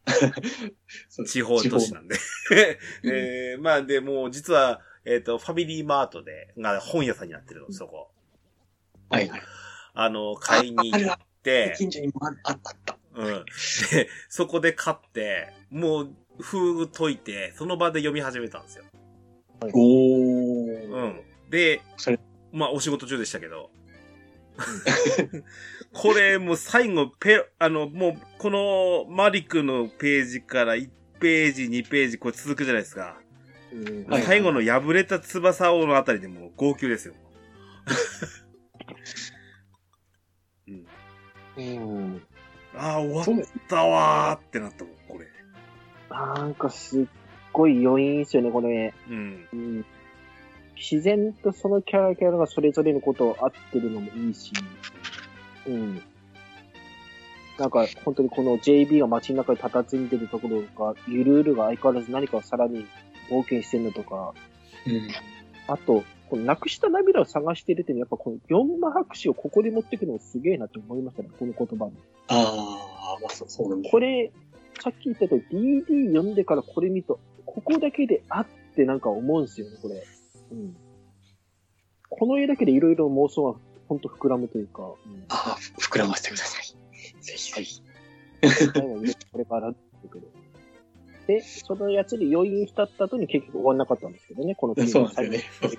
Speaker 1: 地方都市なんで。えーまあで、もう実は、えっ、と、ファミリーマートで、が本屋さんになってるの、そこ。
Speaker 3: はいはい。
Speaker 1: あの、買いに行って、
Speaker 3: 近所にもああったあった。
Speaker 1: うん。で、そこで買って、もう、封解いて、その場で読み始めたんですよ。
Speaker 3: お
Speaker 1: う
Speaker 3: ー。
Speaker 1: ん。でまあ、お仕事中でしたけど。これ、もう最後、ペ、あの、もう、このマリクのページから1ページ、2ページ、これ続くじゃないですか。
Speaker 2: うん
Speaker 3: はい
Speaker 1: 最後の破れた翼をのあたりでもう号泣ですよ。うん、
Speaker 2: うん。
Speaker 1: ああ、終わっ。たわーってなったもん。
Speaker 2: なんかすっごい余韻ですよね、これ。
Speaker 1: うん。
Speaker 2: うん。自然とそのキャラキャラがそれぞれのことを合ってるのもいいし。うん。なんか、本当にこの JB が街の中で佇んでるところが、ゆるゆるが相変わらず何かをさらに冒険してるのとか、
Speaker 3: うん。
Speaker 2: あと、このなくした涙を探してるっていうのは、やっぱこの四馬博士をここで持ってくるのもすげえなって思いましたね、この言葉に。
Speaker 3: ああ、まあそうそうなんだ。
Speaker 2: これ、さっき言ったとおり DD 読んでからこれ見ると、ここだけであってなんか思うんですよね、これ。うん。この絵だけでいろいろ妄想がほんと膨らむというか、うん。
Speaker 3: ああ、ふ膨らませてください。ぜひぜひ。
Speaker 2: これからってくる。で、そのやつで余韻浸った後に結局終わんなかったんですけどね、この国
Speaker 3: そうなんですよね。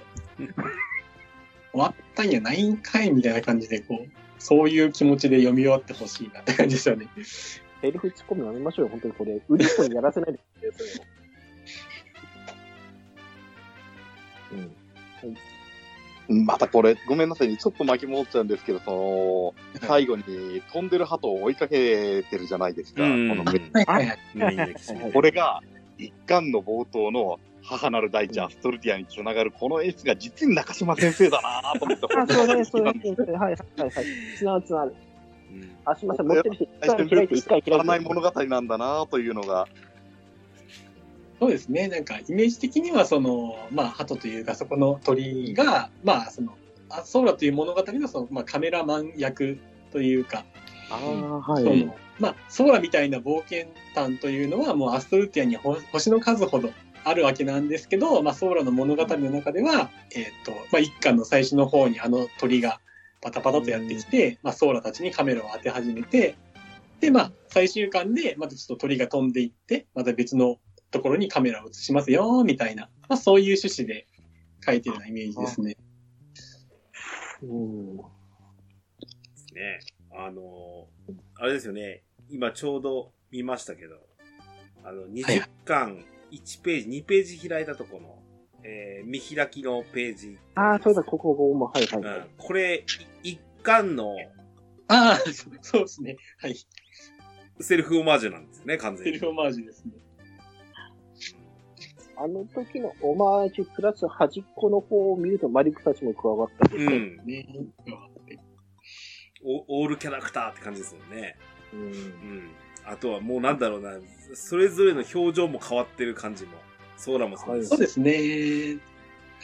Speaker 3: 終わったんやないんかいみたいな感じで、こう、そういう気持ちで読み終わってほしいなって感じですよね。
Speaker 2: セルフツッコミやめましょうよ、本当にこれ。売り子にやらせないでくださいよ。うん。
Speaker 4: またこれ、ごめんなさいね、ちょっと巻き戻っちゃうんですけど、その、最後に飛んでる鳩を追いかけてるじゃないですか。
Speaker 1: うん
Speaker 4: このこれが、一巻の冒頭の母なる大地アストルティアにつながるこのエースが実に中島先生だなと思って。
Speaker 2: あ、そうです、そうです、そうです。はい、はい、はい。つながる、つながる。
Speaker 1: うん。
Speaker 2: あ、すみません、持ってる人、一回開いて、一回開いて。
Speaker 4: らない物語なんだなというのが、
Speaker 3: そうですね。なんか、イメージ的には、その、まあ、鳩というか、そこの鳥が、まあ、その、あソーラという物語の、その、まあ、カメラマン役というか、
Speaker 2: ああ、は
Speaker 3: その、まあ、ソーラみたいな冒険探というのは、もうアストルティアにほ星の数ほどあるわけなんですけど、まあ、ソーラの物語の中では、えっ、と、まあ、一巻の最初の方にあの鳥がパタパタとやってきて、まあ、ソーラたちにカメラを当て始めて、で、まあ、最終巻で、またちょっと鳥が飛んでいって、また別のところにカメラを映しますよ、みたいな、まあ、そういう趣旨で書いてるようなイメージですね。
Speaker 2: うん。
Speaker 1: ね。あのーあれですよね。今ちょうど見ましたけど、あの、20巻1ページ、2ページ開いたとこの、えー見開きのページ。
Speaker 2: ああ、そうだ、ここ、ここも、はい、はい、はい
Speaker 1: うん。これ、い一巻の
Speaker 3: ああ、そうそうですね。はい。
Speaker 1: セルフオマージュなんですよね、完全に。
Speaker 3: セルフオマージュですね。
Speaker 2: あの時のオマージュプラス端っこの方を見るとマリクたちも加わったりして、
Speaker 1: うん。
Speaker 3: ね。
Speaker 1: オオールキャラクターって感じですもんね。
Speaker 2: うん
Speaker 1: うん。あとはもうなんだろうな、それぞれの表情も変わってる感じも。ソーラもそうですし。
Speaker 3: そうですね。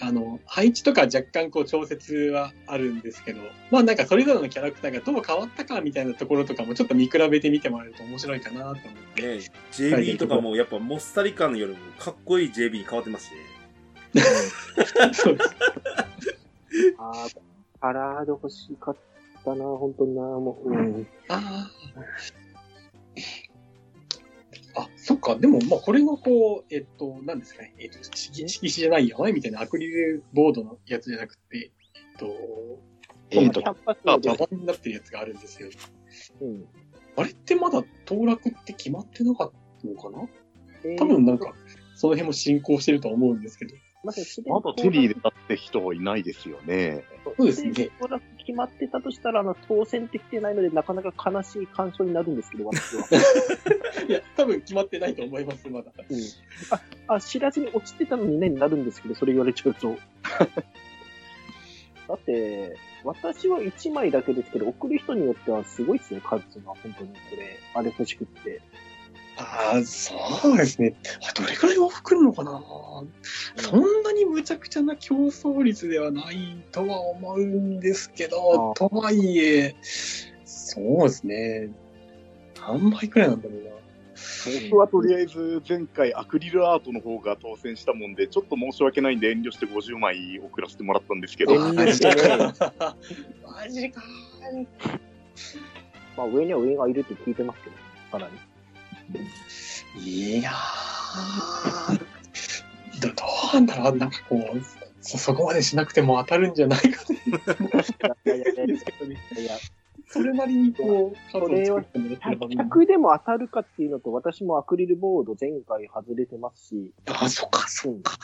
Speaker 3: あの、配置とか若干こう調節はあるんですけど、まあなんかそれぞれのキャラクターがどう変わったかみたいなところとかもちょっと見比べてみてもらえると面白いかなと思って。
Speaker 1: ね JB とかもやっぱモッサリ感よりもかっこいい JB に変わってますしね。
Speaker 3: そうです。
Speaker 2: ああ、パラード欲しかったな、本当にな、もう。うん。
Speaker 3: ああ。あ、そっか。でも、まあ、これがこう、えっと、何ですかね。えっと、色色紙じゃないよねみたいなアクリルボードのやつじゃなくて、えっと、
Speaker 4: えーと
Speaker 2: キャンパス
Speaker 3: になってるやつがあるんですよ。
Speaker 2: うん。
Speaker 3: あれってまだ当落って決まってなかったのかな？
Speaker 2: えー
Speaker 3: 多分なんか、その辺も進行してると思うんですけど。
Speaker 2: まだすでに
Speaker 4: まだテリーでだって人はいないですよね。
Speaker 3: そうですね
Speaker 2: 決決まってたとしたら、あの、当選できてないので、なかなか悲しい感想になるんですけど、私は。
Speaker 3: いや、多分決まってないと思います、まだ。
Speaker 2: うん、あ、あ、知らずに落ちてたのにね、になるんですけど、それ言われちゃうと。だって、私は1枚だけですけど、送る人によってはすごいですね、数が。本当にこれ、あれ欲しくって。
Speaker 3: ああ、そうですね。あどれくらい往復来るのかな、そんなに無茶苦茶な競争率ではないとは思うんですけど、
Speaker 2: あ
Speaker 3: とはいえ、そうですね。何倍くらいなんだろうな。
Speaker 4: 僕はとりあえず前回アクリルアートの方が当選したもんで、ちょっと申し訳ないんで遠慮して50枚送らせてもらったんですけど、
Speaker 2: 遠慮してね、
Speaker 3: マジか
Speaker 2: まあ上には上がいるって聞いてますけど、さらに。
Speaker 3: いやー、どどうなんだろうなんかこう、そ、そこまでしなくても当たるんじゃないかね。
Speaker 2: いやいやいやい
Speaker 3: ですけどね。
Speaker 2: やいや、
Speaker 3: それなりにこう、カードを作ってもらってればいい
Speaker 2: 100でも当たるかっていうのと、私もアクリルボード前回外れてますし、
Speaker 3: あ、そっか、そっか。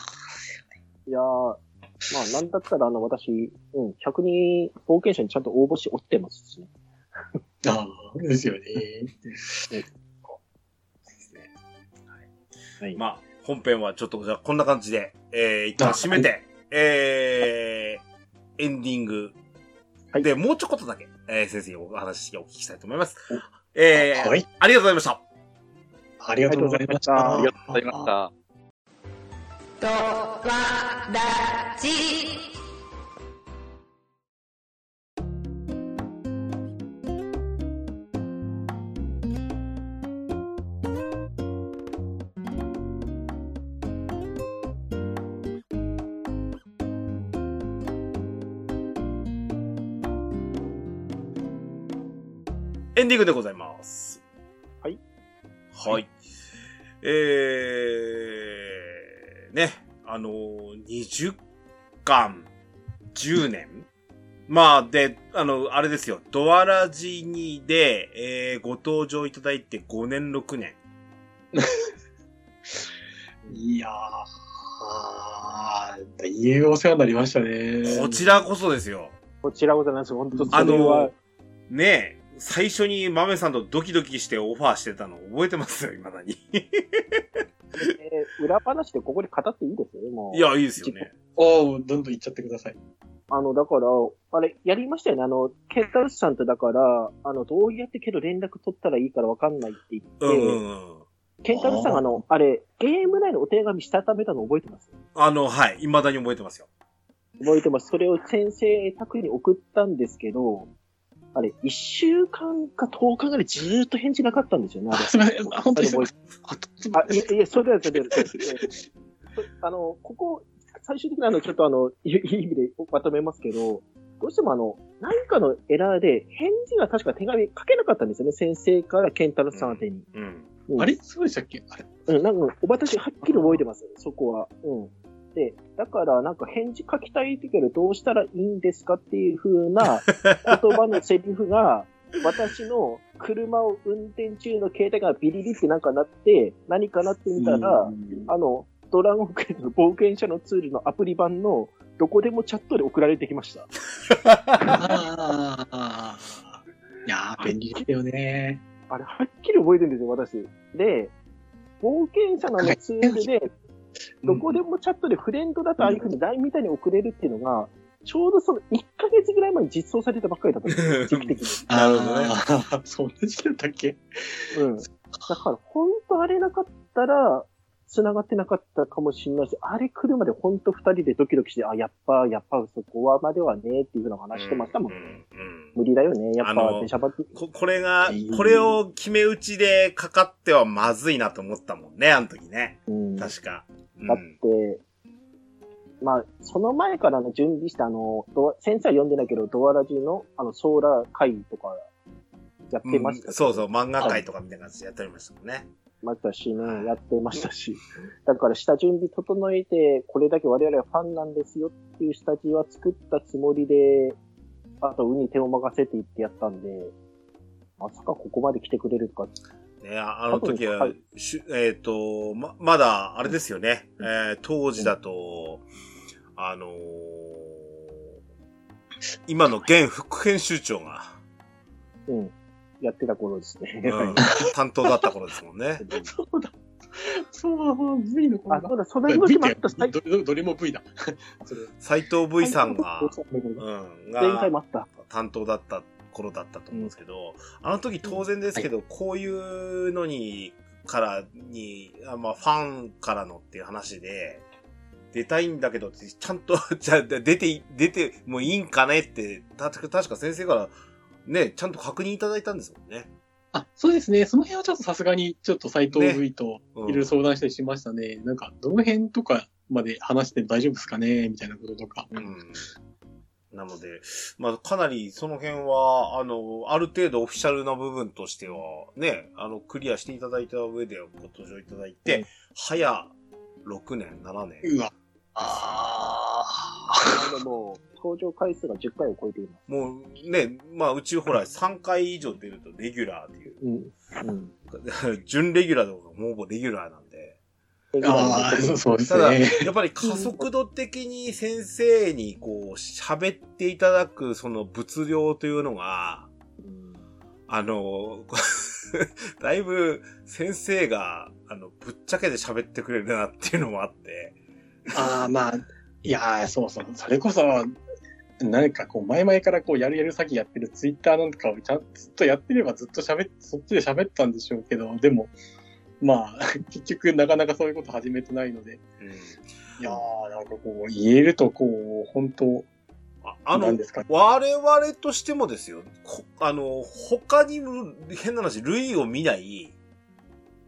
Speaker 2: いやー、まあなんだったらあの私、うん、100に冒険者にちゃんと応募し落ちてますしね。
Speaker 3: ああ、ですよね。
Speaker 2: はい。
Speaker 1: まあ、本編はちょっとじゃあこんな感じで、えー、一旦締めて、えー、エンディング。
Speaker 2: はい
Speaker 1: で、もうちょこっとだけ、えー、先生にお話をお聞きしたいと思います。えー、
Speaker 3: はい。
Speaker 1: ありがとうございました。
Speaker 3: ありがとうございました。
Speaker 2: ありが
Speaker 4: とうございました。
Speaker 6: とわらじ
Speaker 1: エンディングでございます。
Speaker 2: はい。
Speaker 1: はい。えー、ね、あのー、20巻、10年まあ、で、あの、あれですよ、ドアラジにで、えー、ご登場いただいて5年、6年。
Speaker 3: いやー、あー大変お世話になりましたね。
Speaker 1: こちらこそですよ。
Speaker 2: こちらこそなんです。本当そ
Speaker 1: あの、ねえ、最初に豆さんとドキドキしてオファーしてたの覚えてますよ、未だに。
Speaker 2: えー裏話でここで語っていいですよ、もう。
Speaker 1: いや、いいですよね。
Speaker 3: おーどんどん行っちゃってください。
Speaker 2: あの、だから、あれ、やりましたよね。あの、ケンタウスさんとだから、あの、どうやってけど連絡取ったらいいからわかんないって言って、
Speaker 1: うんうんうん。
Speaker 2: ケンタウスさんがあの、あれ、ゲーム内のお手紙したためたの覚えてます？
Speaker 1: あの、はい、未だに覚えてますよ。
Speaker 2: 覚えてます。それを先生宅に送ったんですけど、あれ、1週間か10日ぐらいずーっと返事なかったんんですよね、あれ。
Speaker 3: すみません、あ本当にすみません。あ
Speaker 2: あ、いや、いや、それはそれは、それは あの、ここ、最終的なあの、ちょっとあの、いいい意味でまとめますけど、どうしてもあの、何かのエラーで、返事が確か手紙書けなかったんですよね、先生からケンタロスさん宛てに。
Speaker 1: うん。
Speaker 2: うん
Speaker 3: あれ？そうでしたっけ？あれ
Speaker 2: うん、なんか、私はっきり覚えてます、そこは。うん。で、だから、なんか返事書きたいけど、どうしたらいいんですかっていう風な 言葉のセリフが、私の車を運転中の携帯がビリビってなんかなって、何かなってみたら、あの、ドラゴンクエストの冒険者のツールのアプリ版のどこでもチャットで送られてきました。
Speaker 3: いやー、便利ですよね。
Speaker 2: あれ、はっきり覚えてるんですよ、私。で、冒険者のツールで、どこでもチャットでフレンドだとああいうふうに LINE みたいに送れるっていうのが、ちょうどその1ヶ月ぐらい前に実装されたばっかりだったんですよ、時期的に。
Speaker 1: なるほどね
Speaker 3: そんな時期だったっけ？
Speaker 2: うん。だから、本当あれなかったら、繋がってなかったかもしれないし、あれ来るまで本当二人でドキドキして、あ、やっぱ、やっぱそこはまではね、っていうふうな話してましたもん。
Speaker 1: うんうん
Speaker 2: 無理だよね、やっぱ、電車バック。
Speaker 1: ここれがこれを決め打ちでかかってはまずいなと思ったもんね、あの時ね。
Speaker 2: うん。だ
Speaker 1: 確か。うん
Speaker 2: って、まあ、その前からの準備したあの、先生は読んでないけど、ドアラジのあの、ソーラー会とかやってました、
Speaker 1: うんそうそう、漫画界とかみたいな感じでやっておりましたもんね。
Speaker 2: ましたしね、やってましたし。だから下準備整えて、これだけ我々はファンなんですよっていう下地は作ったつもりで、あと、運に手を任せていってやったんで、まさかここまで来てくれるとか、
Speaker 1: ね、ああの時は、えっ、と、ま、まだ、あれですよね。えー当時だと、あのー今の現副編集長が、
Speaker 2: うん。やってた頃ですね。
Speaker 1: うん、担当だった頃ですもんね。
Speaker 3: そうだ。そうだ、V の頃
Speaker 2: あ、
Speaker 3: だ
Speaker 2: そうだ、それもあった、最
Speaker 3: どどどれも V だ。
Speaker 1: 斎藤 V さんが、
Speaker 2: 前
Speaker 1: うん、が
Speaker 2: 回もあった。
Speaker 1: 担当だった頃だったと思うんですけど、あの時当然ですけど、こういうのに、からに、あまあ、ファンからのっていう話で、出たいんだけどちゃんと、じゃあ出てい、出てもいいんかねって、た、確か先生から、ね、ちゃんと確認いただいたんですもんね。
Speaker 3: あ、そうですね。その辺はちょっとさすがに、ちょっと斎藤
Speaker 1: ね
Speaker 3: V と
Speaker 1: うん
Speaker 3: いろいろ相談したりしましたね。なんか、どの辺とかまで話して大丈夫ですかね？みたいなこととか。
Speaker 1: うん。なので、まあ、かなりその辺は、あの、ある程度オフィシャルな部分としては、ね、あの、クリアしていただいた上でご登場いただいて、
Speaker 3: うん
Speaker 1: 早6年、7年。
Speaker 3: うわ。あ
Speaker 2: あの、もう、登場回数が10回を超えています。
Speaker 1: もうね、まあ、うちほら、3回以上出るとレギュラーっていう。
Speaker 2: うん。うん。
Speaker 1: 準レギュラーとかもうほぼレギュラーなんで。
Speaker 3: あー、そうです
Speaker 1: ただ、
Speaker 3: ね。
Speaker 1: やっぱり加速度的に先生にこう、喋っていただくその物量というのが、
Speaker 2: うん
Speaker 1: あの、だいぶ先生が、あの、ぶっちゃけで喋ってくれるなっていうのもあって。
Speaker 3: ああ、まあ、いやー、そうそう。それこそ、なんかこう、前々からこう、やるやる先やってるツイッターなんかをちゃんとずっとやってればずっと喋っ、そっちで喋ったんでしょうけど、でも、まあ、結局なかなかそういうこと始めてないので、
Speaker 1: うん。
Speaker 3: いやー、なんかこう、言えるとこう、本当
Speaker 1: ああの
Speaker 3: なん、ですか？ね。
Speaker 1: 我々としてもですよ、こあの、他にも変な話、類を見ない、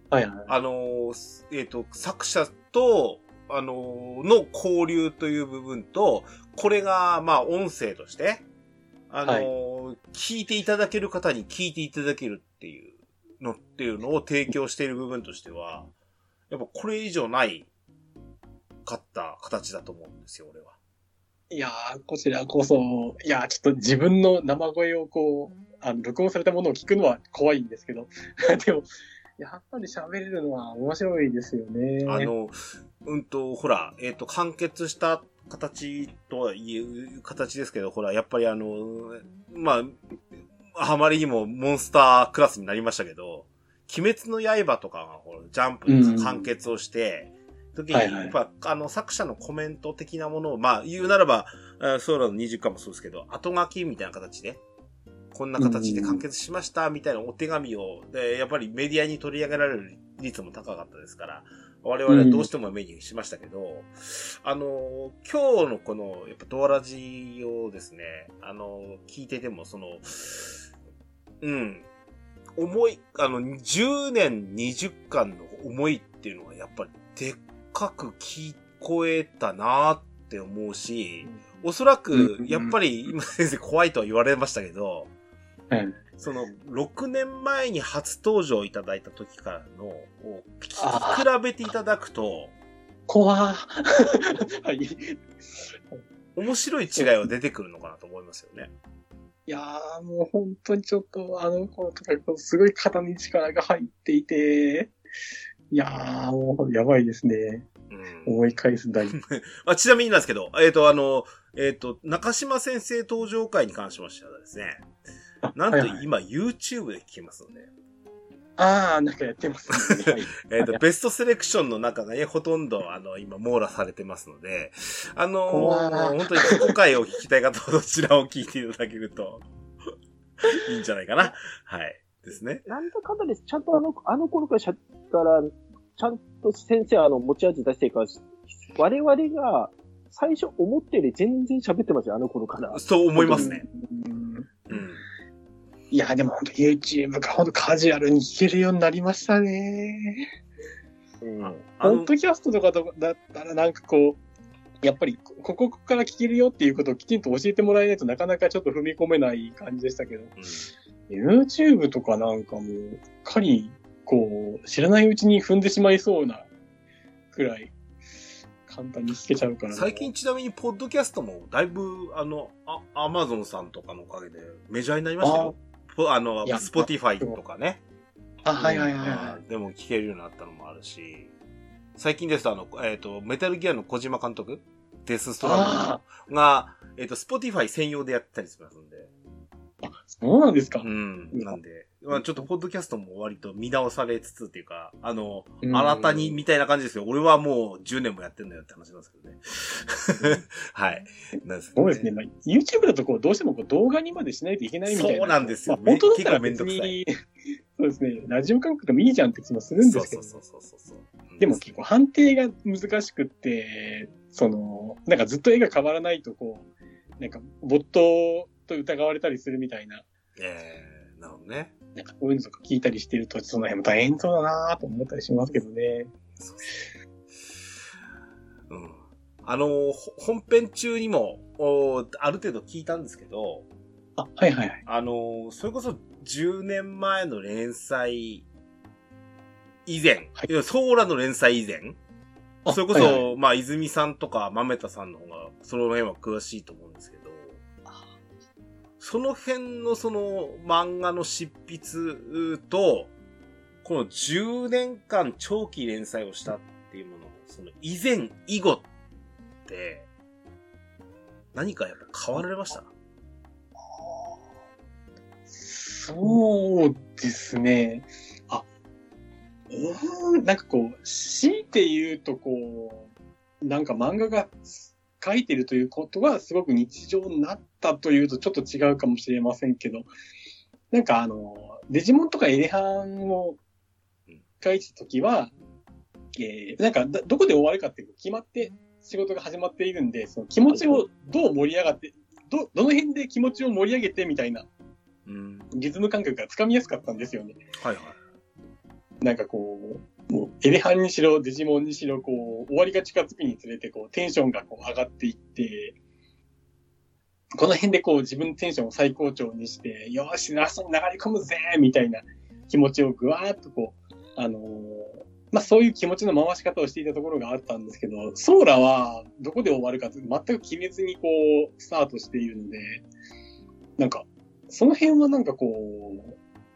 Speaker 3: はいはい。
Speaker 1: あの、えっ、と、作者と、あの、の交流という部分と、これが、まあ、音声として、あの、
Speaker 3: はい。
Speaker 1: 聞いていただける方に聞いていただけるっていうのっていうのを提供している部分としては、やっぱこれ以上ないかった形だと思うんですよ、俺は。
Speaker 3: いやー、こちらこそ、いやー、ちょっと自分の生声をこう、あの、録音されたものを聞くのは怖いんですけど、でも、やっぱり喋れるのは面白いですよね。
Speaker 1: あの、うんと、ほら、えっ、と、完結した形とはいう形ですけど、ほら、やっぱりあの、まあ、あまりにもモンスタークラスになりましたけど、鬼滅の刃とかが、ジャンプで完結をして、時に、
Speaker 3: はいはい。
Speaker 1: やっぱ、あの、作者のコメント的なものを、まあ、言うならば、あソーラの20巻もそうですけど、後書きみたいな形で、こんな形で完結しました、みたいなお手紙を、で、やっぱりメディアに取り上げられる率も高かったですから、我々はどうしても目にしましたけど、あの、今日のこの、やっぱドアラジをですね、あの、聞いてても、その、うん、思い、あの、10年20巻の思いっていうのはやっぱりでっかく聞こえたなって思うし、おそらく、やっぱり今先生怖いとは言われましたけど、
Speaker 3: うん
Speaker 1: その、6年前に初登場いただいた時からの、を聞き
Speaker 3: あ
Speaker 1: 比べていただくと、
Speaker 3: 怖ーはい。い
Speaker 1: 面白い違いは出てくるのかなと思いますよね。
Speaker 3: やー、もう本当にちょっと、あの頃とか、すごい肩に力が入っていて、いやー、もう、やばいですね。
Speaker 1: うん。
Speaker 3: 思い返す大。
Speaker 1: あちなみになんですけど、えっ、と、あの、えっ、と、中島先生登場会に関しましてはですね、なんと
Speaker 3: はいはい
Speaker 1: 今 YouTube で聞けますので、
Speaker 3: あー、なんかやってますね。はい
Speaker 1: えっ、と、ベストセレクションの中がね、ほとんど、あの、今、網羅されてますので、あのー本当に過去回を聞きたい方はどちらを聞いていただけると、いいんじゃないかな。はい。ですね。
Speaker 2: なんだかんだです。ちゃんとあの、あの頃からしゃから、ちゃんと先生はあの、持ち味出してるから、我々が最初思ったより全然喋ってますよ、あの頃から。
Speaker 1: そう思いますね。
Speaker 3: いや、でも本当 YouTube が本当カジュアルに聞けるようになりましたね。
Speaker 2: うん。
Speaker 1: あのポ
Speaker 3: ッドキャストとかだだったらなんかこう、やっぱりこここから聞けるよっていうことをきちんと教えてもらえないとなかなかちょっと踏み込めない感じでしたけど、
Speaker 1: うん
Speaker 3: YouTube とかなんかもう、かり、こう、知らないうちに踏んでしまいそうなくらい、簡単に聞けちゃうから。
Speaker 1: 最近ちなみに、ポッドキャストも、だいぶ、あの、あアマゾンさんとかのおかげで、メジャーになりましたよ。ぽ あのスポティファイとかね。
Speaker 3: あ、はいはいはいは
Speaker 1: でも聞けるようになったのもあるし、最近ですと、あの、えっ、と、メタルギアの小島監督デスストラン
Speaker 3: あ
Speaker 1: ドが、えっ、と、Spotify 専用でやったりしますんで。
Speaker 3: あ、そうなんですか
Speaker 1: う。ん。なんで、まあちょっとポッドキャストも割と見直されつつっていうか、あの、
Speaker 3: うん
Speaker 1: 新たにみたいな感じですよ。俺はもう10年もやってんだよって話なんですけどね。はい。なんです
Speaker 3: そうですね。まあ、YouTube だとこう、どうしてもこう動画にまでしないといけないみたいな。
Speaker 1: そうなんですよ
Speaker 3: まあ、本当だったら別に、そうですね。ラジオ感覚でもいいじゃんって気もするんですけど。
Speaker 1: そうそうそうそうそう。
Speaker 3: でも結構判定が難しくって、その、なんかずっと絵が変わらないとこう、なんか、没頭と疑われたりするみたいな、
Speaker 1: ええなるほどね。
Speaker 3: なんかこういうのとか聞いたりしてると、その辺も大変そうだなと思ったりしますけどね。
Speaker 1: そうん。あの、ほ本編中にも、おある程度聞いたんですけど、
Speaker 3: あ、はいはいはい。
Speaker 1: あの、それこそ10年前の連載以前、
Speaker 3: はい
Speaker 1: ソーラの連載以前、
Speaker 3: あ
Speaker 1: それこそ、
Speaker 3: はいはい
Speaker 1: まあ、泉さんとか豆田さんの方が、その辺は詳しいと思うんですけど、その辺のその漫画の執筆と、この10年間長期連載をしたっていうもの、その以前、以後って、何かやっぱ変わられました？
Speaker 3: そうですね。あ、うーん、なんかこう、強いて言うとこう、なんか漫画が書いてるということがすごく日常になったというとちょっと違うかもしれませんけど、なんかあの、デジモンとかエレハンを書いてた時は、えー、なんかどどこで終わるかっていう決まって仕事が始まっているんで、その気持ちをどう盛り上がって、ど、どの辺で気持ちを盛り上げてみたいな
Speaker 1: うん。
Speaker 3: リズム感覚がつかみやすかったんですよね。
Speaker 1: はいはい。
Speaker 3: なんかこうエレハンにしろ、デジモンにしろ、こう、終わりが近づくにつれて、こう、テンションがこう上がっていって、この辺でこう自分のテンションを最高潮にして、よし、ラストに流れ込むぜみたいな気持ちをぐわーっとこう、あのーまあそういう気持ちの回し方をしていたところがあったんですけど、ソーラはどこで終わるか全く決めずにこう、スタートしているので、なんか、その辺はなんかこ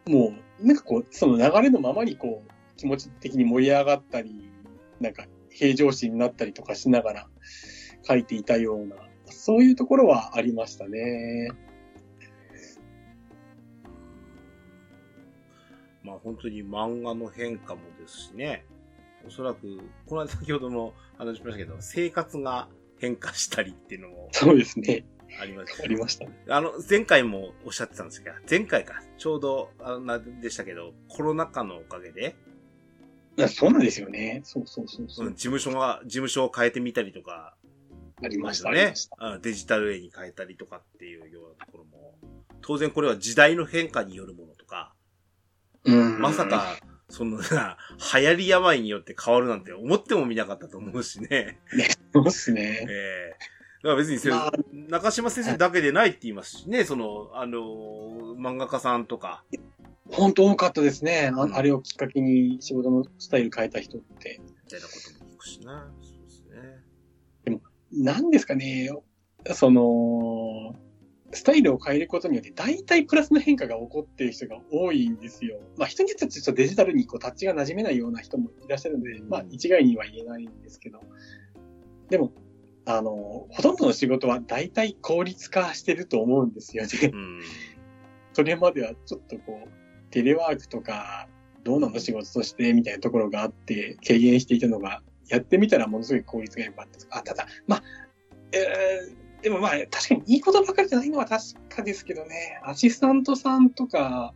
Speaker 3: う、もう、なんかこう、その流れのままにこう、気持ち的に盛り上がったり、なんか平常心になったりとかしながら書いていたような、そういうところはありましたね。
Speaker 1: まあ本当に漫画の変化もですしね。おそらく、この間先ほども話しましたけど、生活が変化したりっていうのも
Speaker 3: そうですね。
Speaker 1: ありました
Speaker 3: ありましたね。
Speaker 1: あの、前回もおっしゃってたんですが、前回か、ちょうど、あの、なんでしたけど、コロナ禍のおかげで、
Speaker 3: そうなんですよね。そうそうそうそう。
Speaker 1: うん事務所が、事務所を変えてみたりとか、
Speaker 3: ありましたね
Speaker 1: ね。あデジタル絵に変えたりとかっていうようなところも、当然これは時代の変化によるものとか、
Speaker 3: うん
Speaker 1: まさ。か、そのな、流行り病によって変わるなんて思ってもみなかったと思うしね。
Speaker 3: そうですね。
Speaker 1: ええだから別にせ、
Speaker 3: まあ
Speaker 1: 中島先生だけでないって言いますしね、その、あのー漫画家さんとか、
Speaker 3: 本当多かったですね。あ
Speaker 1: うん
Speaker 3: あれをきっかけに仕事のスタイル変えた人って。
Speaker 1: みたいなことも聞くしな。そうですね。
Speaker 3: なんですかね。その、スタイルを変えることによって、大体プラスの変化が起こっている人が多いんですよ。まあ人によってはちょっとデジタルにこうタッチが馴染めないような人もいらっしゃるので、まあ一概には言えないんですけど。でも、あの、ほとんどの仕事は大体効率化してると思うんですよね。
Speaker 1: うん。
Speaker 3: それまではちょっとこう、テレワークとか、どうなの仕事としてみたいなところがあって、軽減していたのが、やってみたらものすごい効率が良かったとか。あ、ただ、まあ、えー、でもまあ、確かにいいことばかりじゃないのは確かですけどね、アシスタントさんとか、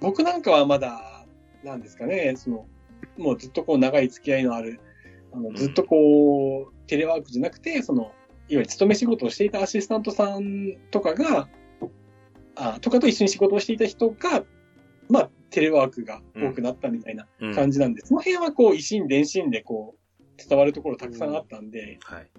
Speaker 3: 僕なんかはまだ、なんですかね、その、もうずっとこう長い付き合いのある、あの、ずっとこう、テレワークじゃなくて、その、いわゆる勤め仕事をしていたアシスタントさんとかが、あとかと一緒に仕事をしていた人が、まあ、テレワークが多くなったみたいな
Speaker 1: うん
Speaker 3: 感じなんで、その辺はこう、一心伝心でこう、伝わるところたくさんあったんで、
Speaker 1: はい。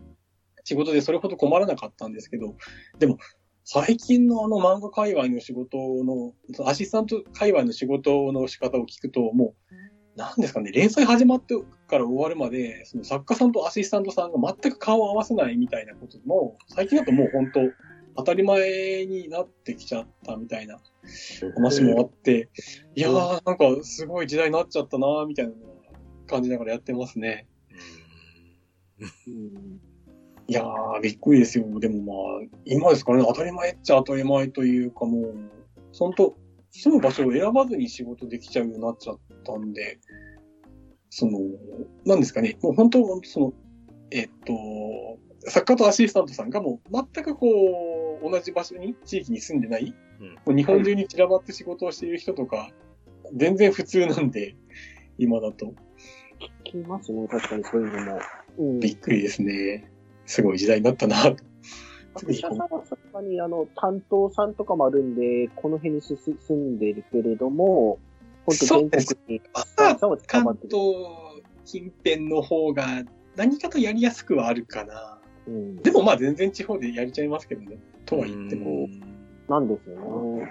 Speaker 3: 仕事でそれほど困らなかったんですけど、でも、最近のあの漫画界隈の仕事のアシスタント界隈の仕事の仕方を聞くと、もう、なんですかね、連載始まってから終わるまで、その作家さんとアシスタントさんが全く顔を合わせないみたいなことも、最近だともう本当、当たり前になってきちゃったみたいな話もあって、いやー、なんかすごい時代になっちゃったなーみたいな感じながらやってますね。
Speaker 1: うん。
Speaker 2: うん。
Speaker 3: いやー、びっくりですよ。でもまあ、今ですからね、当たり前っちゃ当たり前というかもう、本当住む場所を選ばずに仕事できちゃうようになっちゃったんで、その、なんですかね、もう本当、その、えっと、作家とアシスタントさんがもう全くこう、同じ場所に、地域に住んでない、
Speaker 1: うん
Speaker 3: もう日本中に散らばって仕事をしている人とか、全然普通なんで、今だと。
Speaker 2: 聞きますね、確かにそういうのも。うん。
Speaker 3: びっくりですね。すごい時代になったなと。
Speaker 2: 役者さんはさすがに、あの、担当さんとかもあるんで、この辺にす住んでるけれども、本当全国にスタッフさんは捕ま
Speaker 3: 関
Speaker 2: ってる。
Speaker 3: 東近辺の方が何かとやりやすくはあるかな。
Speaker 2: うん。
Speaker 3: でもまあ全然地方でやれちゃいますけどね。とは言っても。
Speaker 2: なんですよね。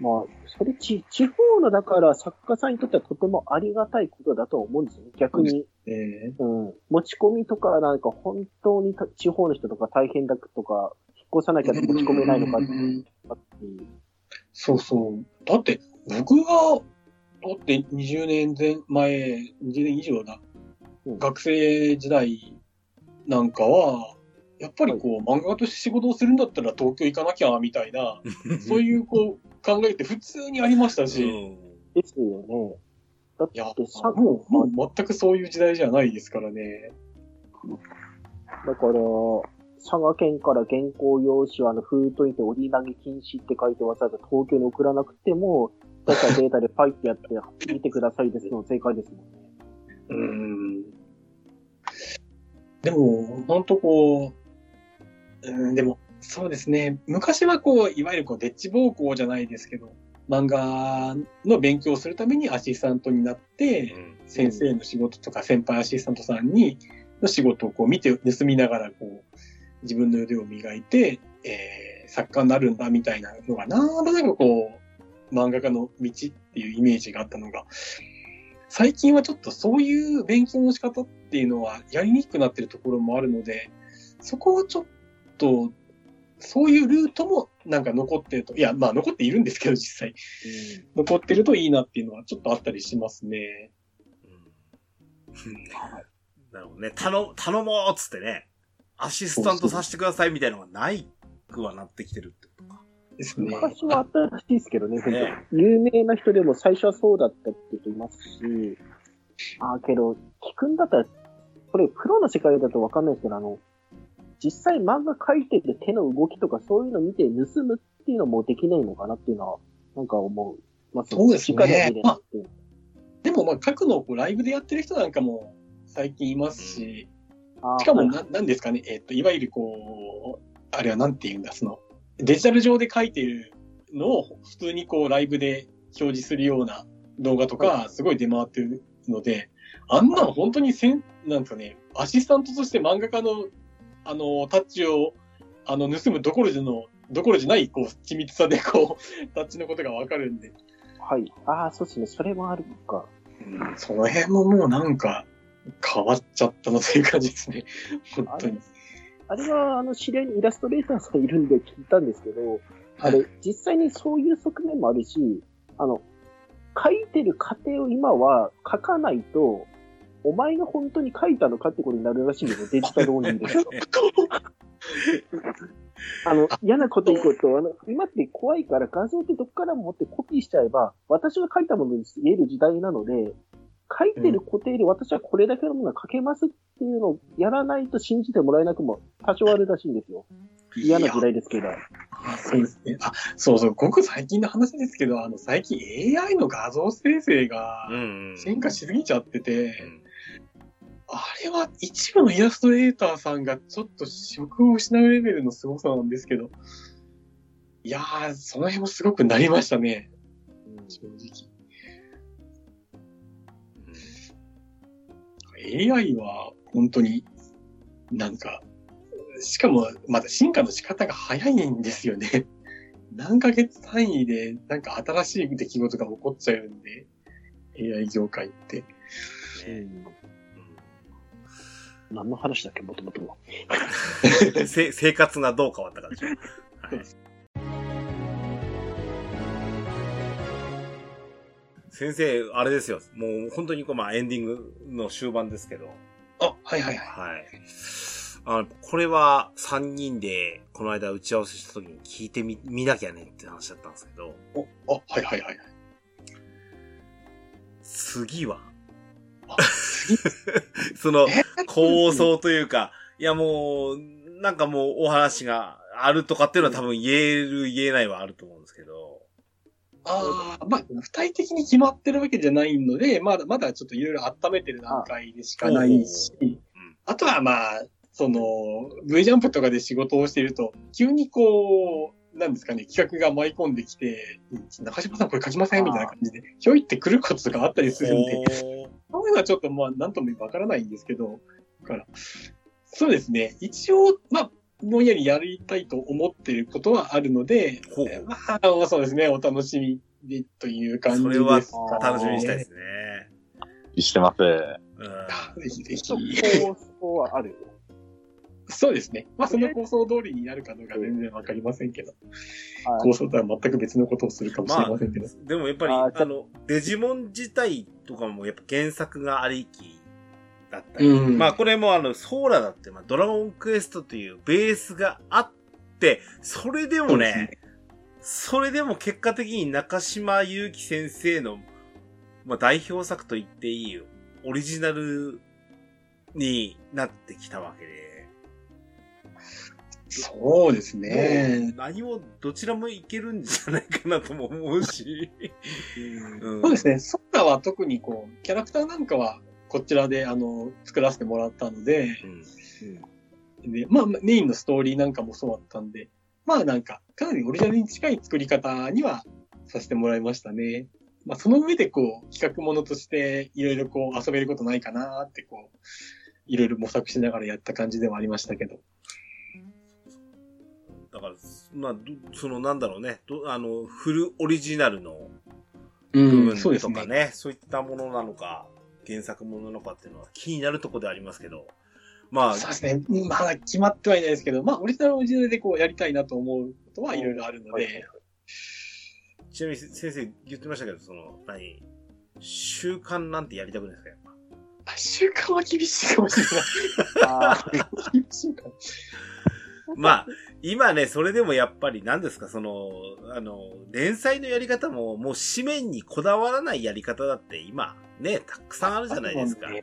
Speaker 2: まあ、それち、地方の、だから作家さんにとってはとてもありがたいことだと思うんですよね。逆に。
Speaker 3: え
Speaker 2: うん。持ち込みとか、なんか本当にた地方の人とか大変だとか、引っ越さなきゃ持ち込めないのかっていう。
Speaker 3: そうそう。だって、僕が、だって20年前、前、20年以上だ。
Speaker 2: うん
Speaker 3: 学生時代なんかは、やっぱりこう、漫画家として仕事をするんだったら東京行かなきゃ、みたいな、そういうこう、考えって普通にありましたし、
Speaker 1: うん
Speaker 2: ですよね。だっ
Speaker 3: いや、もう、もう全くそういう時代じゃないですからね。
Speaker 2: だから、佐賀県から原稿用紙をあの封筒にて折り投げ禁止って書いてわざわざ東京に送らなくても、だからデータでパイってやって 見てくださいですの正解ですもんね。
Speaker 3: うん。でも、ほんとこう、うん、でも、そうですね。昔はこう、いわゆるこう、デッチ暴行じゃないですけど、漫画の勉強をするためにアシスタントになって、先生の仕事とか先輩アシスタントさんに、の仕事をこう見て、盗みながらこう、自分の腕を磨いて、えー、作家になるんだみたいなのが、なんとなくこう、漫画家の道っていうイメージがあったのが、最近はちょっとそういう勉強の仕方っていうのはやりにくくなってるところもあるので、そこはちょっと、そういうルートもなんか残ってると、いや、まあ残っているんですけど、実際。残ってるといいなっていうのはちょっとあったりしますね。
Speaker 1: なるほどね。頼、頼もうっつってね、アシスタントさせてくださいみたいなのがないくはなってきてるってことか。
Speaker 3: ですね。
Speaker 2: 昔はあったらしいですけどね、本
Speaker 1: ね
Speaker 2: 当有名な人でも最初はそうだったって人いますし、ああ、けど、聞くんだったら、これプロの世界だとわかんないですけど、あの、実際漫画描いてて手の動きとかそういうの見て盗むっていうのもできないのかなっていうのは、なんか思う。まあ、
Speaker 3: そうですね
Speaker 2: 直では見れないっていう。
Speaker 3: でもまあ書くのをこうライブでやってる人なんかも最近いますし、
Speaker 2: ああ
Speaker 3: しかも
Speaker 2: はい
Speaker 3: な、なんですかね、えっ、と、いわゆるこう、あれはなんて言うんだ、その、デジタル上で書いてるのを普通にこうライブで表示するような動画とか、すごい出回ってるので、あんなの本当にせん、なんですかね、アシスタントとして漫画家の、あの、タッチを、あの、盗むどころじゃの、どころじゃない、こう、緻密さで、こう、タッチのことがわかるんで、
Speaker 2: はい。ああ、そうですね。それもあるか。
Speaker 3: うんその辺ももうなんか、変わっちゃったなという感じですね。本当に。
Speaker 2: あれは、あの、知り合いにイラストレーターさんいるんで聞いたんですけど、あれ、実際にそういう側面もあるし、あの、書いてる過程を今は書かないと、お前が本当に書いたのかってことになるらしいんですよ、デジタルオンリーで。あの、嫌なこと言うこと、あの、今って怖いから画像ってどっからも持ってコピーしちゃえば、私が書いたものに言える時代なので、書いてる固定で私はこれだけのものは書けますっていうのをやらないと信じてもらえなくも多少あるらしいんですよ。嫌な時代ですけど。
Speaker 3: あそうですね。あ、そうそう、ごく最近の話ですけど、あの、最近 AI の画像生成が
Speaker 1: うん
Speaker 3: 進化しすぎちゃってて、
Speaker 1: うん
Speaker 3: あれは一部のイラストレーターさんがちょっと職を失うレベルの凄さなんですけど、いやー、その辺もすごくなりましたね、正直。AI は本当になんか、しかもまだ進化の仕方が早いんですよね。何ヶ月単位でなんか新しい出来事が起こっちゃうんで、AI 業界って。
Speaker 2: うん何の話だっけ、もともとは。
Speaker 1: 生活がどう変わったかでしょ。はい先生、あれですよ。もう本当にこう、まあエンディングの終盤ですけど、
Speaker 3: あ、はいはいはい。
Speaker 1: はい。あの、これは3人でこの間打ち合わせした時に聞いてみ、見なきゃねって話だったんですけど、
Speaker 3: お、あ、はいはいはい。
Speaker 1: 次は？
Speaker 3: あ
Speaker 1: その、
Speaker 3: え
Speaker 1: 構想というか、いやもう、なんかもうお話があるとかっていうのは多分言える言えないはあると思うんですけど、
Speaker 3: ああ、まあ、具体的に決まってるわけじゃないので、まだ、まだちょっといろいろ温めてる段階でしかないし、あとはまあ、その、V ジャンプとかで仕事をしていると、急にこう、なんですかね、企画が舞い込んできて、中島さんこれ書きませんみたいな感じで、ひょいって来ることとかあったりするんで、そういうのはちょっとまあ、なんともわからないんですけど、だから、そうですね、一応、まあ、ぼんやりやりたいと思っていることはあるので、まあ、そうですね、お楽しみでという感じです
Speaker 1: それは
Speaker 3: かね
Speaker 1: 楽しみにしたいですね。
Speaker 4: してます。
Speaker 1: うん
Speaker 3: ぜひぜ
Speaker 2: ちょっ
Speaker 3: ひ。
Speaker 2: と構想はある。
Speaker 3: そうですね。まあ、その構想通りになるかどうか全然わかりませんけど、
Speaker 2: はい。
Speaker 3: 構想とは全く別のことをするかもしれませんけど。
Speaker 1: でもやっぱり、
Speaker 2: あ
Speaker 1: の、デジモン自体とかもやっぱ原作がありきだったり、
Speaker 3: うん。
Speaker 1: まあこれもあの、ソーラだって、まあドラゴンクエストというベースがあって、それでもね、それでも結果的に中島祐希先生の、まあ代表作と言っていいオリジナルになってきたわけで、
Speaker 3: そうです
Speaker 1: も
Speaker 3: ね
Speaker 1: う。何もどちらもいけるんじゃないかなとも思うし、うん
Speaker 3: そうですね。ソーラは特にこう、キャラクターなんかはこちらであの、作らせてもらったので、
Speaker 1: うん
Speaker 3: で、まあメインのストーリーなんかもそうだったんで、まあなんか、かなりオリジナルに近い作り方にはさせてもらいましたね。まあその上でこう、企画ものとしていろいろこう遊べることないかなってこう、いろいろ模索しながらやった感じではありましたけど。
Speaker 1: だから、まあ、どそのなんだろうね、どあの、フルオリジナルの
Speaker 3: う
Speaker 1: 部分
Speaker 3: そうです
Speaker 1: とかね、そういったものなのか、原作ものなのかっていうのは気になるところでありますけど、まあ、
Speaker 3: そうですね。まだ決まってはいないですけど、まあ、オリジナルはオリジナルでこうやりたいなと思うことはいろいろあるので、
Speaker 1: ちなみに先生言ってましたけど、その、何、習慣なんてやりたくないですかやっぱ？
Speaker 3: あ習慣は厳しいかもしれない。
Speaker 2: あー
Speaker 3: 厳しいか。
Speaker 1: まあ、今ね、それでもやっぱり何ですか、その、あの、連載のやり方も、もう紙面にこだわらないやり方だって今、ね、たくさんあるじゃないですか。
Speaker 3: はい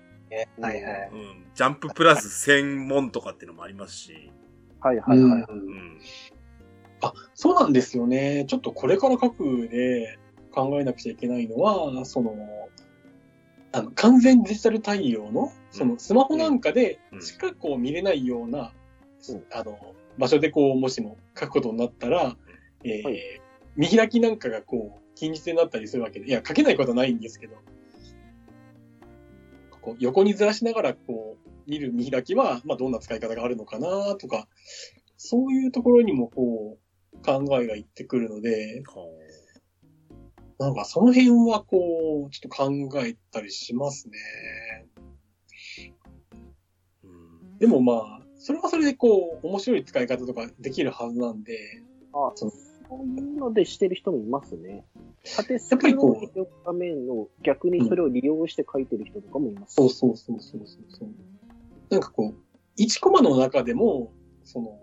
Speaker 3: はい。
Speaker 1: うん。ジャンププラス専門とかっていうのもありますし。
Speaker 2: はいはいはい。
Speaker 1: うん。
Speaker 3: あ、そうなんですよね。ちょっとこれから書くで考えなくちゃいけないのは、その、あの、完全デジタル対応の、そのスマホなんかで
Speaker 1: うん
Speaker 3: しかこう見れないような、
Speaker 2: うん
Speaker 3: あの、場所でこう、もしも書くことになったら、えー
Speaker 2: はい。
Speaker 3: 見開きなんかがこう、禁じ手になったりするわけで、いや、書けないことはないんですけど、こう横にずらしながらこう、見る見開きは、まあ、どんな使い方があるのかなとか、そういうところにもこう、考えがいってくるので、
Speaker 1: こ
Speaker 3: なんかその辺はこう、ちょっと考えたりしますね。
Speaker 1: ううん。
Speaker 3: でもまあ、それはそれでこう、面白い使い方とかできるはずなんで、
Speaker 2: あ、
Speaker 3: そ
Speaker 2: そういうのでしてる人もいますね。縦
Speaker 3: やっぱりこう
Speaker 2: スクロールの逆にそれを利用して書いてる人とかもいます。
Speaker 3: そうそうそうそうそうそう。なんかこう、1コマの中でも、その、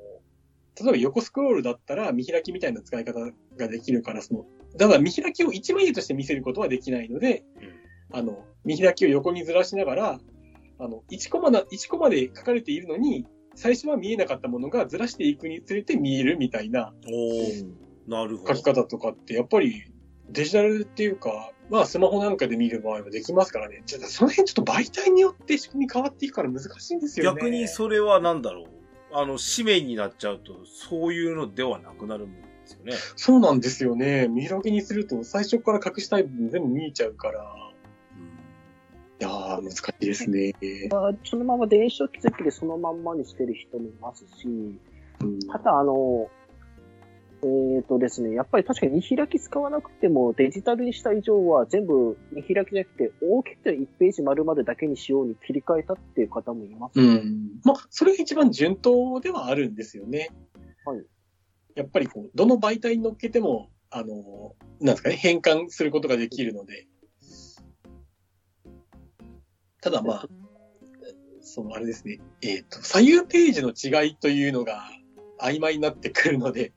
Speaker 3: 例えば横スクロールだったら見開きみたいな使い方ができるから、その、ただ見開きを1枚として見せることはできないので、あの、見開きを横にずらしながら、あの、1コマな、1コマで書かれているのに、最初は見えなかったものがずらしていくにつれて見えるみたいな
Speaker 1: なるほど。
Speaker 3: 書き方とかって、やっぱりデジタルっていうか、まあスマホなんかで見る場合はできますからね。ちょっとその辺ちょっと媒体によって仕組み変わっていくから難しいんですよね。
Speaker 1: 逆にそれは何だろう。あの、紙面になっちゃうと、そういうのではなくなるんですよね。
Speaker 3: そうなんですよね。見開きにすると最初から隠したい部分全部見えちゃうから。いやー、難しいですね。
Speaker 2: まあそのまま電子書籍でそのまんまにしてる人もいますし、
Speaker 3: うん
Speaker 2: ただあの、えっ、とですね、やっぱり確かに見開き使わなくてもデジタルにした以上は全部見開きじゃなくて大きく1ページ丸々だけにしように切り替えたっていう方もいます。
Speaker 3: うん。まあ、それが一番順当ではあるんですよね。
Speaker 2: はい。
Speaker 3: やっぱりこう、どの媒体に乗っけても、あの、なんですかね、変換することができるので。ただまあ、そのあれですね、えっ、と、左右ページの違いというのが曖昧になってくるので、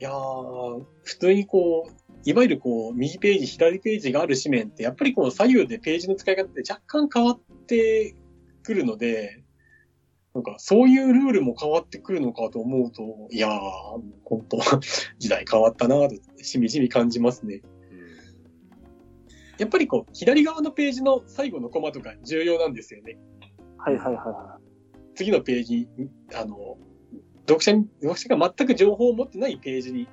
Speaker 3: いやー、普通にこう、いわゆるこう、右ページ、左ページがある紙面って、やっぱりこの左右でページの使い方って若干変わってくるので、なんか、そういうルールも変わってくるのかと思うと、いやー、本当時代変わったなぁと、しみじみ感じますね。やっぱりこう、左側のページの最後のコマとか重要なんですよね。
Speaker 2: はいはいはいは
Speaker 3: 次のページ、あの、読者に、読者が全く情報を持ってないページに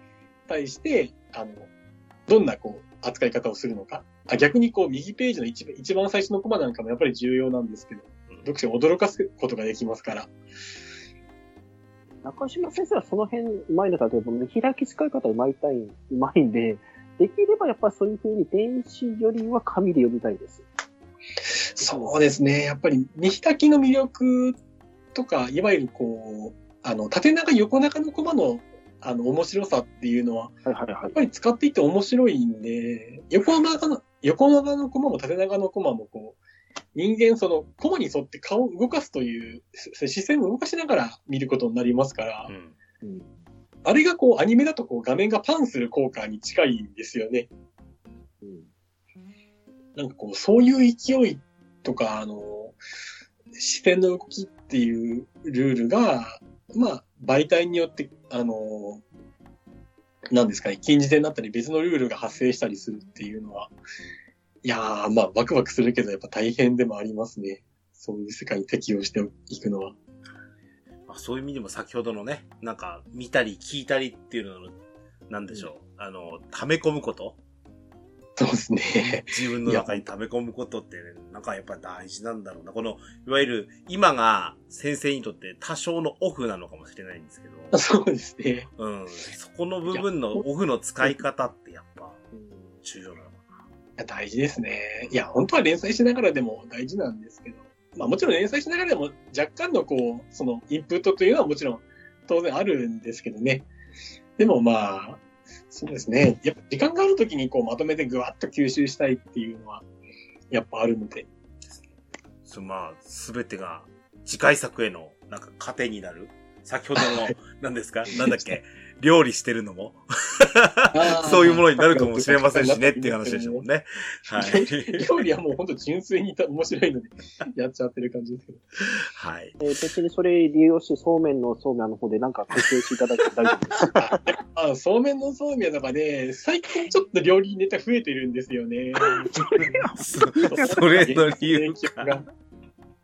Speaker 3: 対して、あの、どんなこう、扱い方をするのか。あ逆にこう、右ページの一番一番最初のコマなんかもやっぱり重要なんですけど、読者を驚かすことができますから。
Speaker 2: い。中島先生はその辺うまいのかというと、見開き使い方うまいたい、うまいんで、できればやっぱそういう風に電子よりは紙で読みたいです。
Speaker 3: そうですね。やっぱり見開きの魅力とか、いわゆるこう、あの、縦長横長のコマの、あの、面白さっていうのは、
Speaker 2: はいはいは
Speaker 3: やっぱり使っていて面白いんで、横長の、横長のコマも縦長のコマもこう、人間その、コマに沿って顔を動かすという、す視線を動かしながら見ることになりますから、
Speaker 1: うん。
Speaker 2: うん
Speaker 3: あれがこう、アニメだとこう、画面がパンする効果に近いんですよね。
Speaker 2: うん
Speaker 3: なんかこう、そういう勢いとか、あの、視線の動きっていうルールが、まあ、媒体によって、あの、なんですかね、禁じ手になったり別のルールが発生したりするっていうのは、いやー、まあ、ワクワクするけど、やっぱ大変でもありますね。そういう世界に適応していくのは。
Speaker 1: まあ、そういう意味でも先ほどのね、なんか、見たり聞いたりっていうのの、なんでしょう。あの、溜め込むこと
Speaker 3: そうですね。
Speaker 1: 自分の中に溜め込むことって、ね、なんかやっぱ大事なんだろうな。この、いわゆる、今が先生にとって多少のオフなのかもしれないんですけど、
Speaker 3: そうですね。
Speaker 1: うん。そこの部分のオフの使い方ってやっぱ重要なのか
Speaker 3: いや大事ですね。いや、本当は連載しながらでも大事なんですけど、まあもちろん連載しながらでも若干のこう、そのインプットというのはもちろん当然あるんですけどね。でもまあ、そうですね。やっぱ時間があるときにこうまとめてぐわっと吸収したいっていうのは、やっぱあるので。
Speaker 1: そまあ、すべてが次回作への、なんか糧になる先ほどの、何ですか？なんだっけ？料理してるのもそういうものになるかもしれませんしねっていう話でしたもんね。はい。
Speaker 3: 料理はもう本当純粋に面白いので、やっちゃってる感じですけど。
Speaker 1: はい。
Speaker 2: えー別にそれ利用してそうめんのそうめんの方でなんか工夫していただいて大丈夫です。
Speaker 3: あ、そうめんのそうめんとかね、最近ちょっと料理ネタ増えてるんですよね。
Speaker 1: そそれの理由か。
Speaker 3: が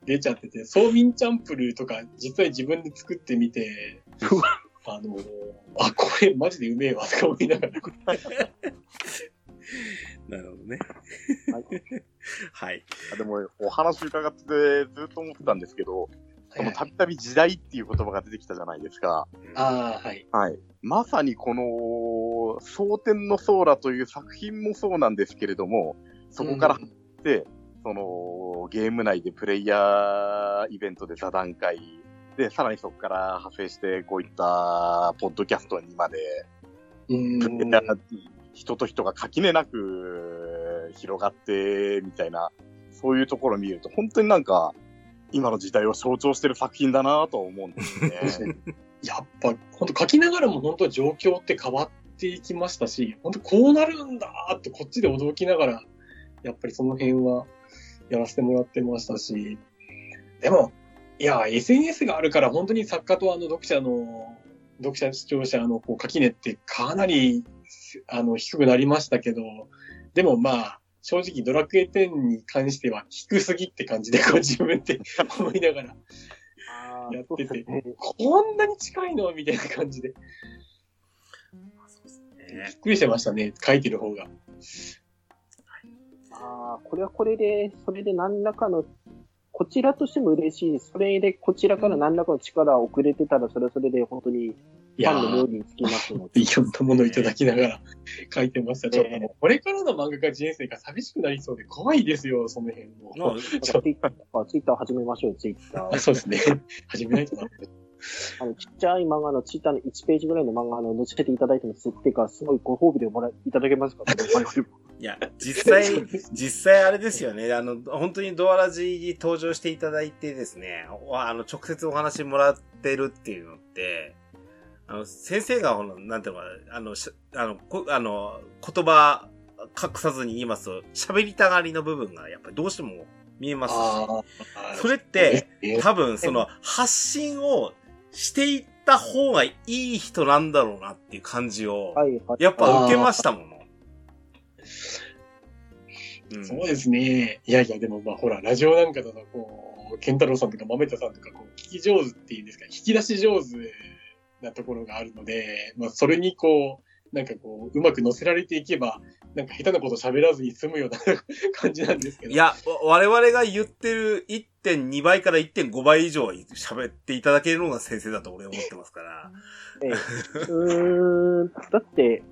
Speaker 3: 出ちゃってて、そうみんチャンプルーとか実際自分で作ってみて、あの、あ、これマジでうめえわとか思いながら、
Speaker 1: なるほどね。はい。
Speaker 4: あでも、お話伺ってずっと思ってたんですけど、このたびたび時代っていう言葉が出てきたじゃないですか。
Speaker 3: ああ、はい。
Speaker 4: はい。まさにこの、蒼天のソーラという作品もそうなんですけれども、そこから
Speaker 3: うん
Speaker 4: で、その、ゲーム内でプレイヤーイベントで座談会、で、さらにそこから派生して、こういった、ポッドキャストにまで、人と人が垣根なく広がって、みたいな、そういうところを見ると、本当になんか、今の時代を象徴してる作品だなと思うんですよね。
Speaker 3: やっぱ、本当書きながらも本当状況って変わっていきましたし、本当こうなるんだーってこっちで驚きながら、やっぱりその辺はやらせてもらってましたし、でも、いや、SNS があるから本当に作家とあの読者の、読者視聴者のこう垣根ってかなり、あの、低くなりましたけど、でもまあ、正直ドラクエ10に関しては低すぎって感じで、こう自分で思いながら、
Speaker 2: あ
Speaker 3: やってて。こんなに近いの？みたいな感じで。びっくりしてましたね、書いてる方が。
Speaker 2: ああ、これはこれで、それで何らかの、こちらとしても嬉しいです。それでこちらから何らかの力を送れてたら、それはそれで本当にファンの料
Speaker 3: ー、
Speaker 2: 理につきますので。
Speaker 3: いろんなものをいただきながら書いてました。ちょっともう、これからの漫画家人生が寂しくなりそうで怖いですよ、その辺も。
Speaker 1: まあ
Speaker 2: ツイッター、ツイッター始めましょう、ツイッタ
Speaker 3: あ
Speaker 2: ー。
Speaker 3: そうですね。始めないとな。
Speaker 2: あの、ちっちゃい漫画の、ツイッターの1ページぐらいの漫画の載せていただいても、すっていうか、すごいご褒美でもらいいただけますか？
Speaker 1: いや、実際、実際あれですよね。あの、本当にドアラジに登場していただいてですね、おあの、直接お話もらってるっていうのって、あの、先生が、なんていうのかな、あの、しあの、こあの、言葉隠さずに言いますと、喋りたがりの部分がやっぱりどうしても見えますし、
Speaker 3: あ
Speaker 1: それって、
Speaker 3: え
Speaker 1: 多分その発信をしていった方がいい人なんだろうなっていう感じを。やっぱ受けましたもの。うん
Speaker 3: そうですね。いやいや、でもまあほら、ラジオなんかだと、こう、ケンタロウさんとか豆田さんとか、こう、聞き上手っていうんですか、引き出し上手なところがあるので、まあそれにこう、なんかこう、うまく乗せられていけば、なんか下手なこと喋らずに済むような感じなんですけど。
Speaker 1: い、や、わ我々が言ってる1.2倍から1.5倍以上は喋っていただけるのが先生だと俺は思ってますから。
Speaker 2: ええうーん、だって、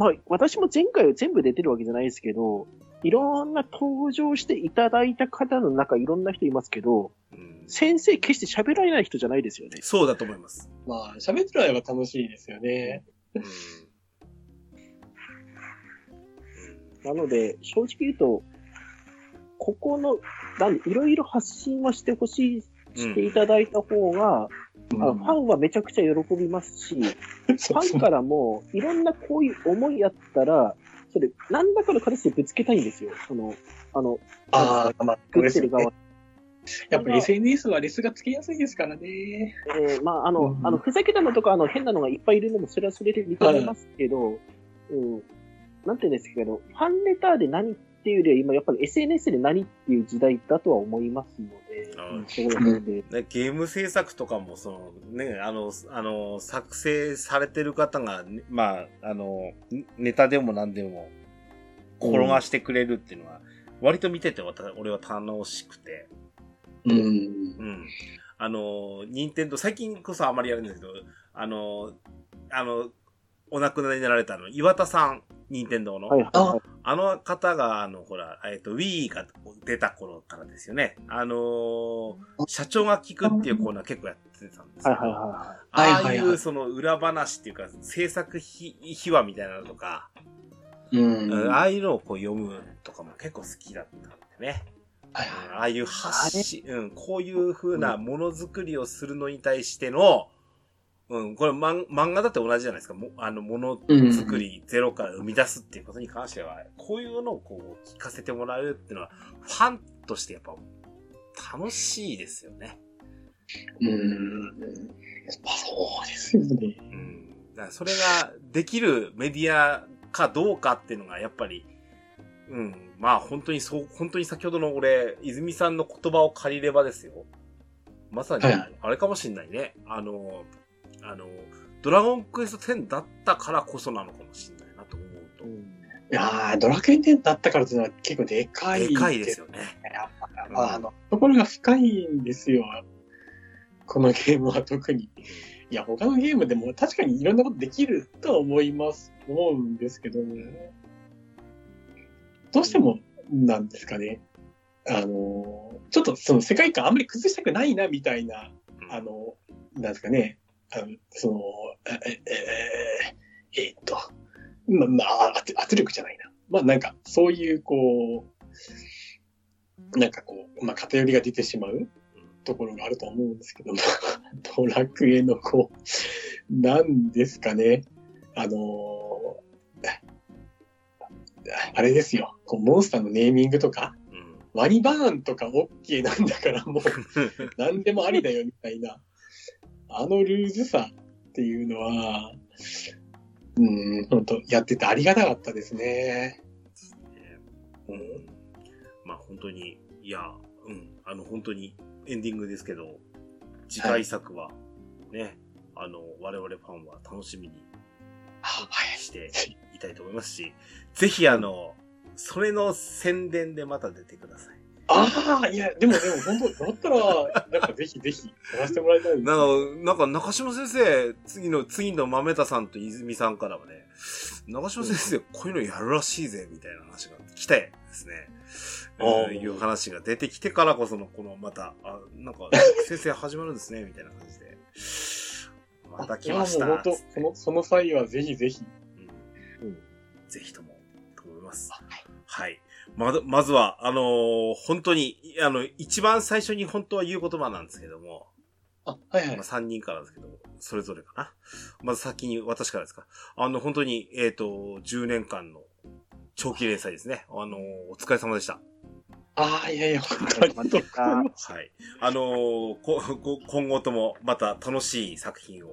Speaker 2: まあ、私も前回は全部出てるわけじゃないですけど、いろんな登場していただいた方の中、いろんな人いますけど、
Speaker 1: うん
Speaker 2: 先生決して喋られない人じゃないですよね。
Speaker 1: そうだと思います。
Speaker 3: まあ、喋ってる間は楽しいですよね。
Speaker 1: うん
Speaker 2: なので、正直言うと、ここの、なんでいろいろ発信はしてほしい、していただいた方が、ファンはめちゃくちゃ喜びますし、ファンからも、いろんなこういう思いやったら、それ、何らかの形でぶつけたいんですよ。その、あの、
Speaker 3: ああ、まあ、
Speaker 2: 作ってる側。
Speaker 3: やっぱ SNS はレスがつけやすいですからね。
Speaker 2: えーまあ、あの、
Speaker 3: うん
Speaker 2: あの、ふざけたのとか、あの、変なのがいっぱいいるのも、それはそれで認めますけど、うん、なんていうんですけど、ファンレターで何っていうよりは、今、やっぱり SNS で何っていう時代だとは思いますので、
Speaker 1: あ
Speaker 2: うんそういうので、
Speaker 1: ね、ゲーム制作とかも、その、ね、あの、あの、作成されてる方が、ねまあ、あの、ネタでも何でも、転がしてくれるっていうのは、割と見てて、俺は楽しくて、
Speaker 3: うん。
Speaker 1: うん。あの、任天堂最近こそあまりやるんですけど、あの、あの、お亡くなりになられたあの、岩田さん、任天堂の。
Speaker 2: はいはいはい。
Speaker 1: あの方が、あの、ほら、えっ、と、Wii が出た頃からですよね。あのー社長が聞くっていうコーナー結構やってたんですけど、
Speaker 2: はいはいは
Speaker 1: ああ
Speaker 3: はいはいはい
Speaker 1: いうその裏話っていうか、制作秘秘話みたいなのとか、
Speaker 3: うん。
Speaker 1: うんああいうのをこう読むとかも結構好きだったんでね。
Speaker 3: はい
Speaker 1: うんああいう発信、うん、こういう風なものづくりをするのに対しての、うん、これ漫漫画だって同じじゃないですか。もあの、ものづくりゼロから生み出すっていうことに関しては、こういうのをこう聞かせてもらうっていうのは、ファンとしてやっぱ楽しいですよね。
Speaker 3: うん。まあ、そうですよね。
Speaker 1: うん。だからそれができるメディアかどうかっていうのがやっぱり、うん。まあ本当にそう、本当に先ほどの俺、泉さんの言葉を借りればですよ。まさに
Speaker 3: はい、
Speaker 1: あれかもしんないね。あの、あの、ドラゴンクエスト10だったからこそなのかもしんないなと思うと。
Speaker 2: うん
Speaker 3: いやー、ドラクエ10だったからっていうのは結構でかい。
Speaker 1: でかいですよね。
Speaker 3: やっぱ、やっぱあの、ところが深いんですよ。このゲームは特に。いや、他のゲームでも確かにいろんなことできるとは思います、思うんですけど、どうしても、なんですかね。あの、ちょっとその世界観あんまり崩したくないな、みたいな、
Speaker 1: うん
Speaker 3: あの、なんですかね。その、え、え、ええーっと、ま、まあ、圧圧力じゃないな。まあなんか、そういう、こう、なんかこう、まあ偏りが出てしまうところがあると思うんですけども、ドラクエのこう、なんですかね。あのあれですよ。こう、モンスターのネーミングとか、
Speaker 1: うん。
Speaker 3: ワニバーンとか OK なんだからもう、何でもありだよみたいな、あのルーズさっていうのは、うん、本当やっててありがたかったですね。
Speaker 1: うんまあ本当に、いや、うん、あの本当にエンディングですけど、次回作はね、あの、我々ファンは楽しみに
Speaker 3: はい。
Speaker 1: していたいと思いますし、ぜひあの、それの宣伝でまた出てください。
Speaker 3: ああ、いや、でもでも本当、だったら、やっぱぜひぜひ、やらせてもらいたい。
Speaker 1: なんか、なんか中島先生、次の、次の豆田さんと泉さんからはね、中島先生、こういうのやるらしいぜ、みたいな話が来てですね。うんいう話が出てきてからこその、この、また、あ、なんか、先生始まるんですね、みたいな感じで。また来ました。
Speaker 3: 本当、その、その際はぜひぜひ。
Speaker 1: うんぜひとも、と思います。はい。まず、まずは、あのー本当に、あの、一番最初に本当は言う言葉なんですけども、
Speaker 3: あ、はいはい
Speaker 1: まあ、。3人からですけど、それぞれかな。まず先に私からですか。あの、本当に、えっ、と、10年間の長期連載ですね。あの、お疲れ様でした。
Speaker 3: ああ、いやいや、本当に。
Speaker 1: はい。あのーこ、こ今後ともまた楽しい作品を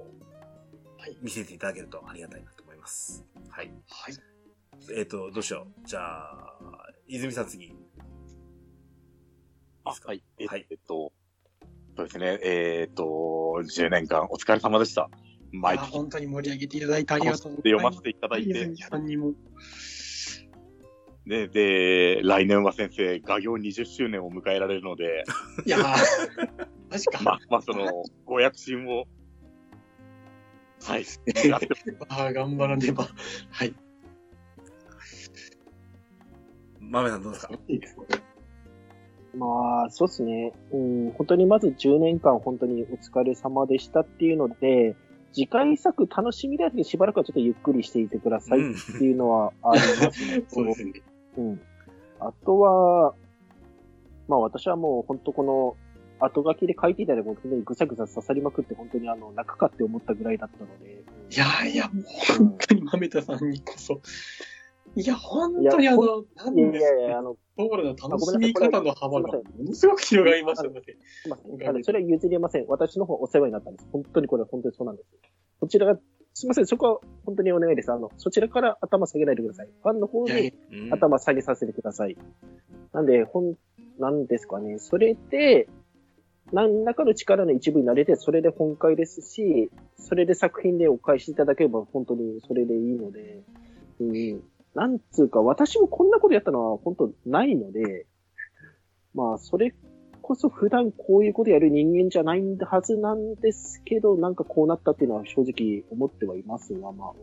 Speaker 3: はい
Speaker 1: 見せていただけるとありがたいなと思います。はい。
Speaker 3: はい。
Speaker 1: えっ、と、どうしよう。じゃあ、泉さん次。いいですか？
Speaker 4: はい。え
Speaker 1: はい
Speaker 4: えっと、そうですね。えっと、10年間お疲れ様でした。毎
Speaker 3: あー
Speaker 4: 月
Speaker 3: 本当に盛り上げていただいてありがとうございます。
Speaker 4: 読ませていただいて
Speaker 3: 泉、さんにも。
Speaker 4: ね、で、来年は先生、画業20周年を迎えられるので、
Speaker 3: いやー、マジか。
Speaker 4: まあ、まあ、その、ご躍進を、はい。
Speaker 3: あ、頑張らねば。はい。
Speaker 1: 豆さんどうですか？
Speaker 2: まあ、そうですね。うん、本当にまず10年間本当にお疲れ様でしたっていうので、次回作楽しみだけどしばらくはちょっとゆっくりしていてくださいっていうのはありますね。
Speaker 3: そうですね。
Speaker 2: うん。あとは、まあ私はもう本当この後書きで書いていただいて本当にぐさぐさ刺さりまくって本当にあの泣くかって思ったぐらいだったので。
Speaker 3: いやーいや、もう本当に豆田さんにこそ。いや、本当にあの、なんですか
Speaker 2: やいや、あの、
Speaker 3: トールの楽しみ方の幅がものすごく広がりましたので。
Speaker 2: すいません。あのそれは譲れません。私の方お世話になったんです。本当にこれは本当にそうなんです。こちらが、すいません。そこは本当にお願いです。あの、そちらから頭下げないでください。ファンの方に
Speaker 1: うん
Speaker 2: 頭下げさせてください。なんで、ほん、なんですかね。それで、何らかの力の一部になれて、それで本会ですし、それで作品でお返しいただければ本当にそれでいいので、うん、なんつうか、私もこんなことやったのは本当ないので、まあ、それこそ普段こういうことやる人間じゃないはずなんですけど、なんかこうなったっていうのは正直思ってはいますが、まあ、うん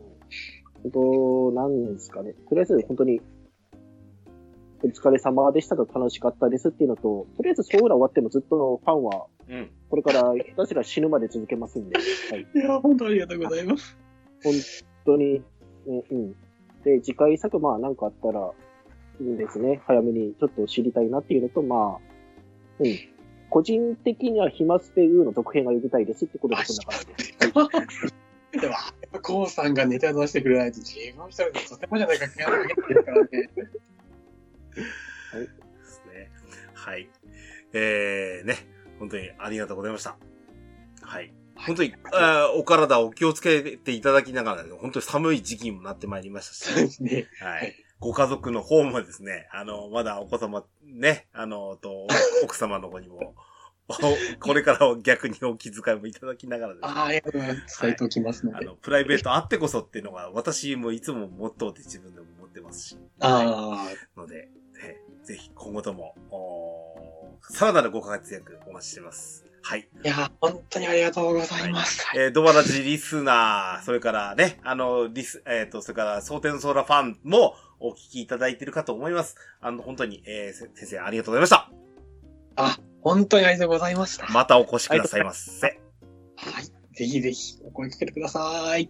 Speaker 2: 本当、なんですかね。とりあえず本当に、お疲れ様でしたと楽しかったですっていうのと、とりあえずソーラ終わってもずっとファンは、
Speaker 1: うん。
Speaker 2: これから下手したら死ぬまで続けますんで、はい。
Speaker 3: いや、本当ありがとうございます。
Speaker 2: 本当に、ね、うん。で、次回作、まあなんかあったら、いいですね。早めにちょっと知りたいなっていうのと、まあ、うん。個人的には暇スペウーの続編が呼びたいですってことで、そんな感じです。
Speaker 3: でも、やっぱコウさんがネタ出してくれないと自分一人でとてもじゃないか気が抜けてるからね。
Speaker 1: ですね。はい。えー、ね。本当にありがとうございました。はい。本当に、あーお体を気をつけていただきながら、本当に寒い時期にもなってまいりましたし。
Speaker 3: そうですね。
Speaker 1: は
Speaker 3: はい
Speaker 1: い。ご家族の方もですね、あの、まだお子様、ね、あの、と、奥様の方にも、おこれからは逆にお気遣いもいただきながらですね
Speaker 3: ああ、ありがとうございます。伝えておきますので。
Speaker 1: あの、プライベートあってこそっていうのが、私もいつもモットーで自分でも思ってますし。
Speaker 3: あ
Speaker 1: ので、えぜひ今後とも、さらなるご活躍お待ちしてます。はい。
Speaker 3: あ、いや、本当にありがとうございます。はい
Speaker 1: えードバラジリスナー、それからね、あの、リス、えっ、と、それから、蒼天ソーラファンもお聞きいただいているかと思います。あの、本当に、えーせ先生ありがとうございました。
Speaker 3: あ、本当にありがとうございました。
Speaker 1: またお越しくださいませ。
Speaker 3: はい。ぜひぜひお声かけてください。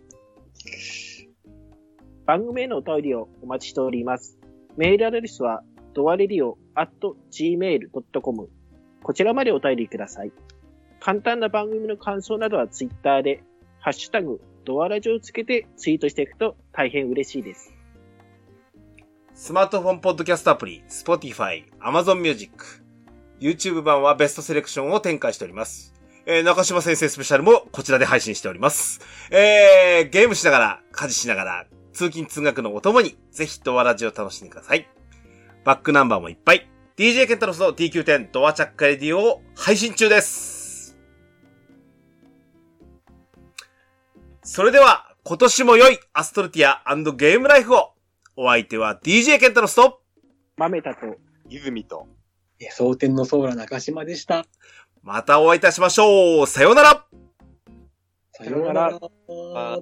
Speaker 2: 番組へのお便りをお待ちしております。メールアドレスは、ドアレディオ at gmail.com。こちらまでお便りください。簡単な番組の感想などはツイッターで、ハッシュタグ、ドアラジをつけてツイートしていくと大変嬉しいです。
Speaker 1: スマートフォンポッドキャストアプリ、Spotify、Amazon Music、YouTube 版はベストセレクションを展開しております。えー中島先生スペシャルもこちらで配信しております。えー、ゲームしながら、家事しながら、通勤通学のお供に、ぜひドアラジを楽しんでください。バックナンバーもいっぱい。DJ ケンタロスの TQ10 ドアチャックレディオを配信中です。それでは、今年も良いアストルティアゲームライフをお相手は DJ ケンタロスと、
Speaker 2: 豆田と、
Speaker 4: 泉と、
Speaker 3: え蒼天のソーラ中島でした。
Speaker 1: またお会いいたしましょう。さようなら
Speaker 3: さようなら。
Speaker 4: あ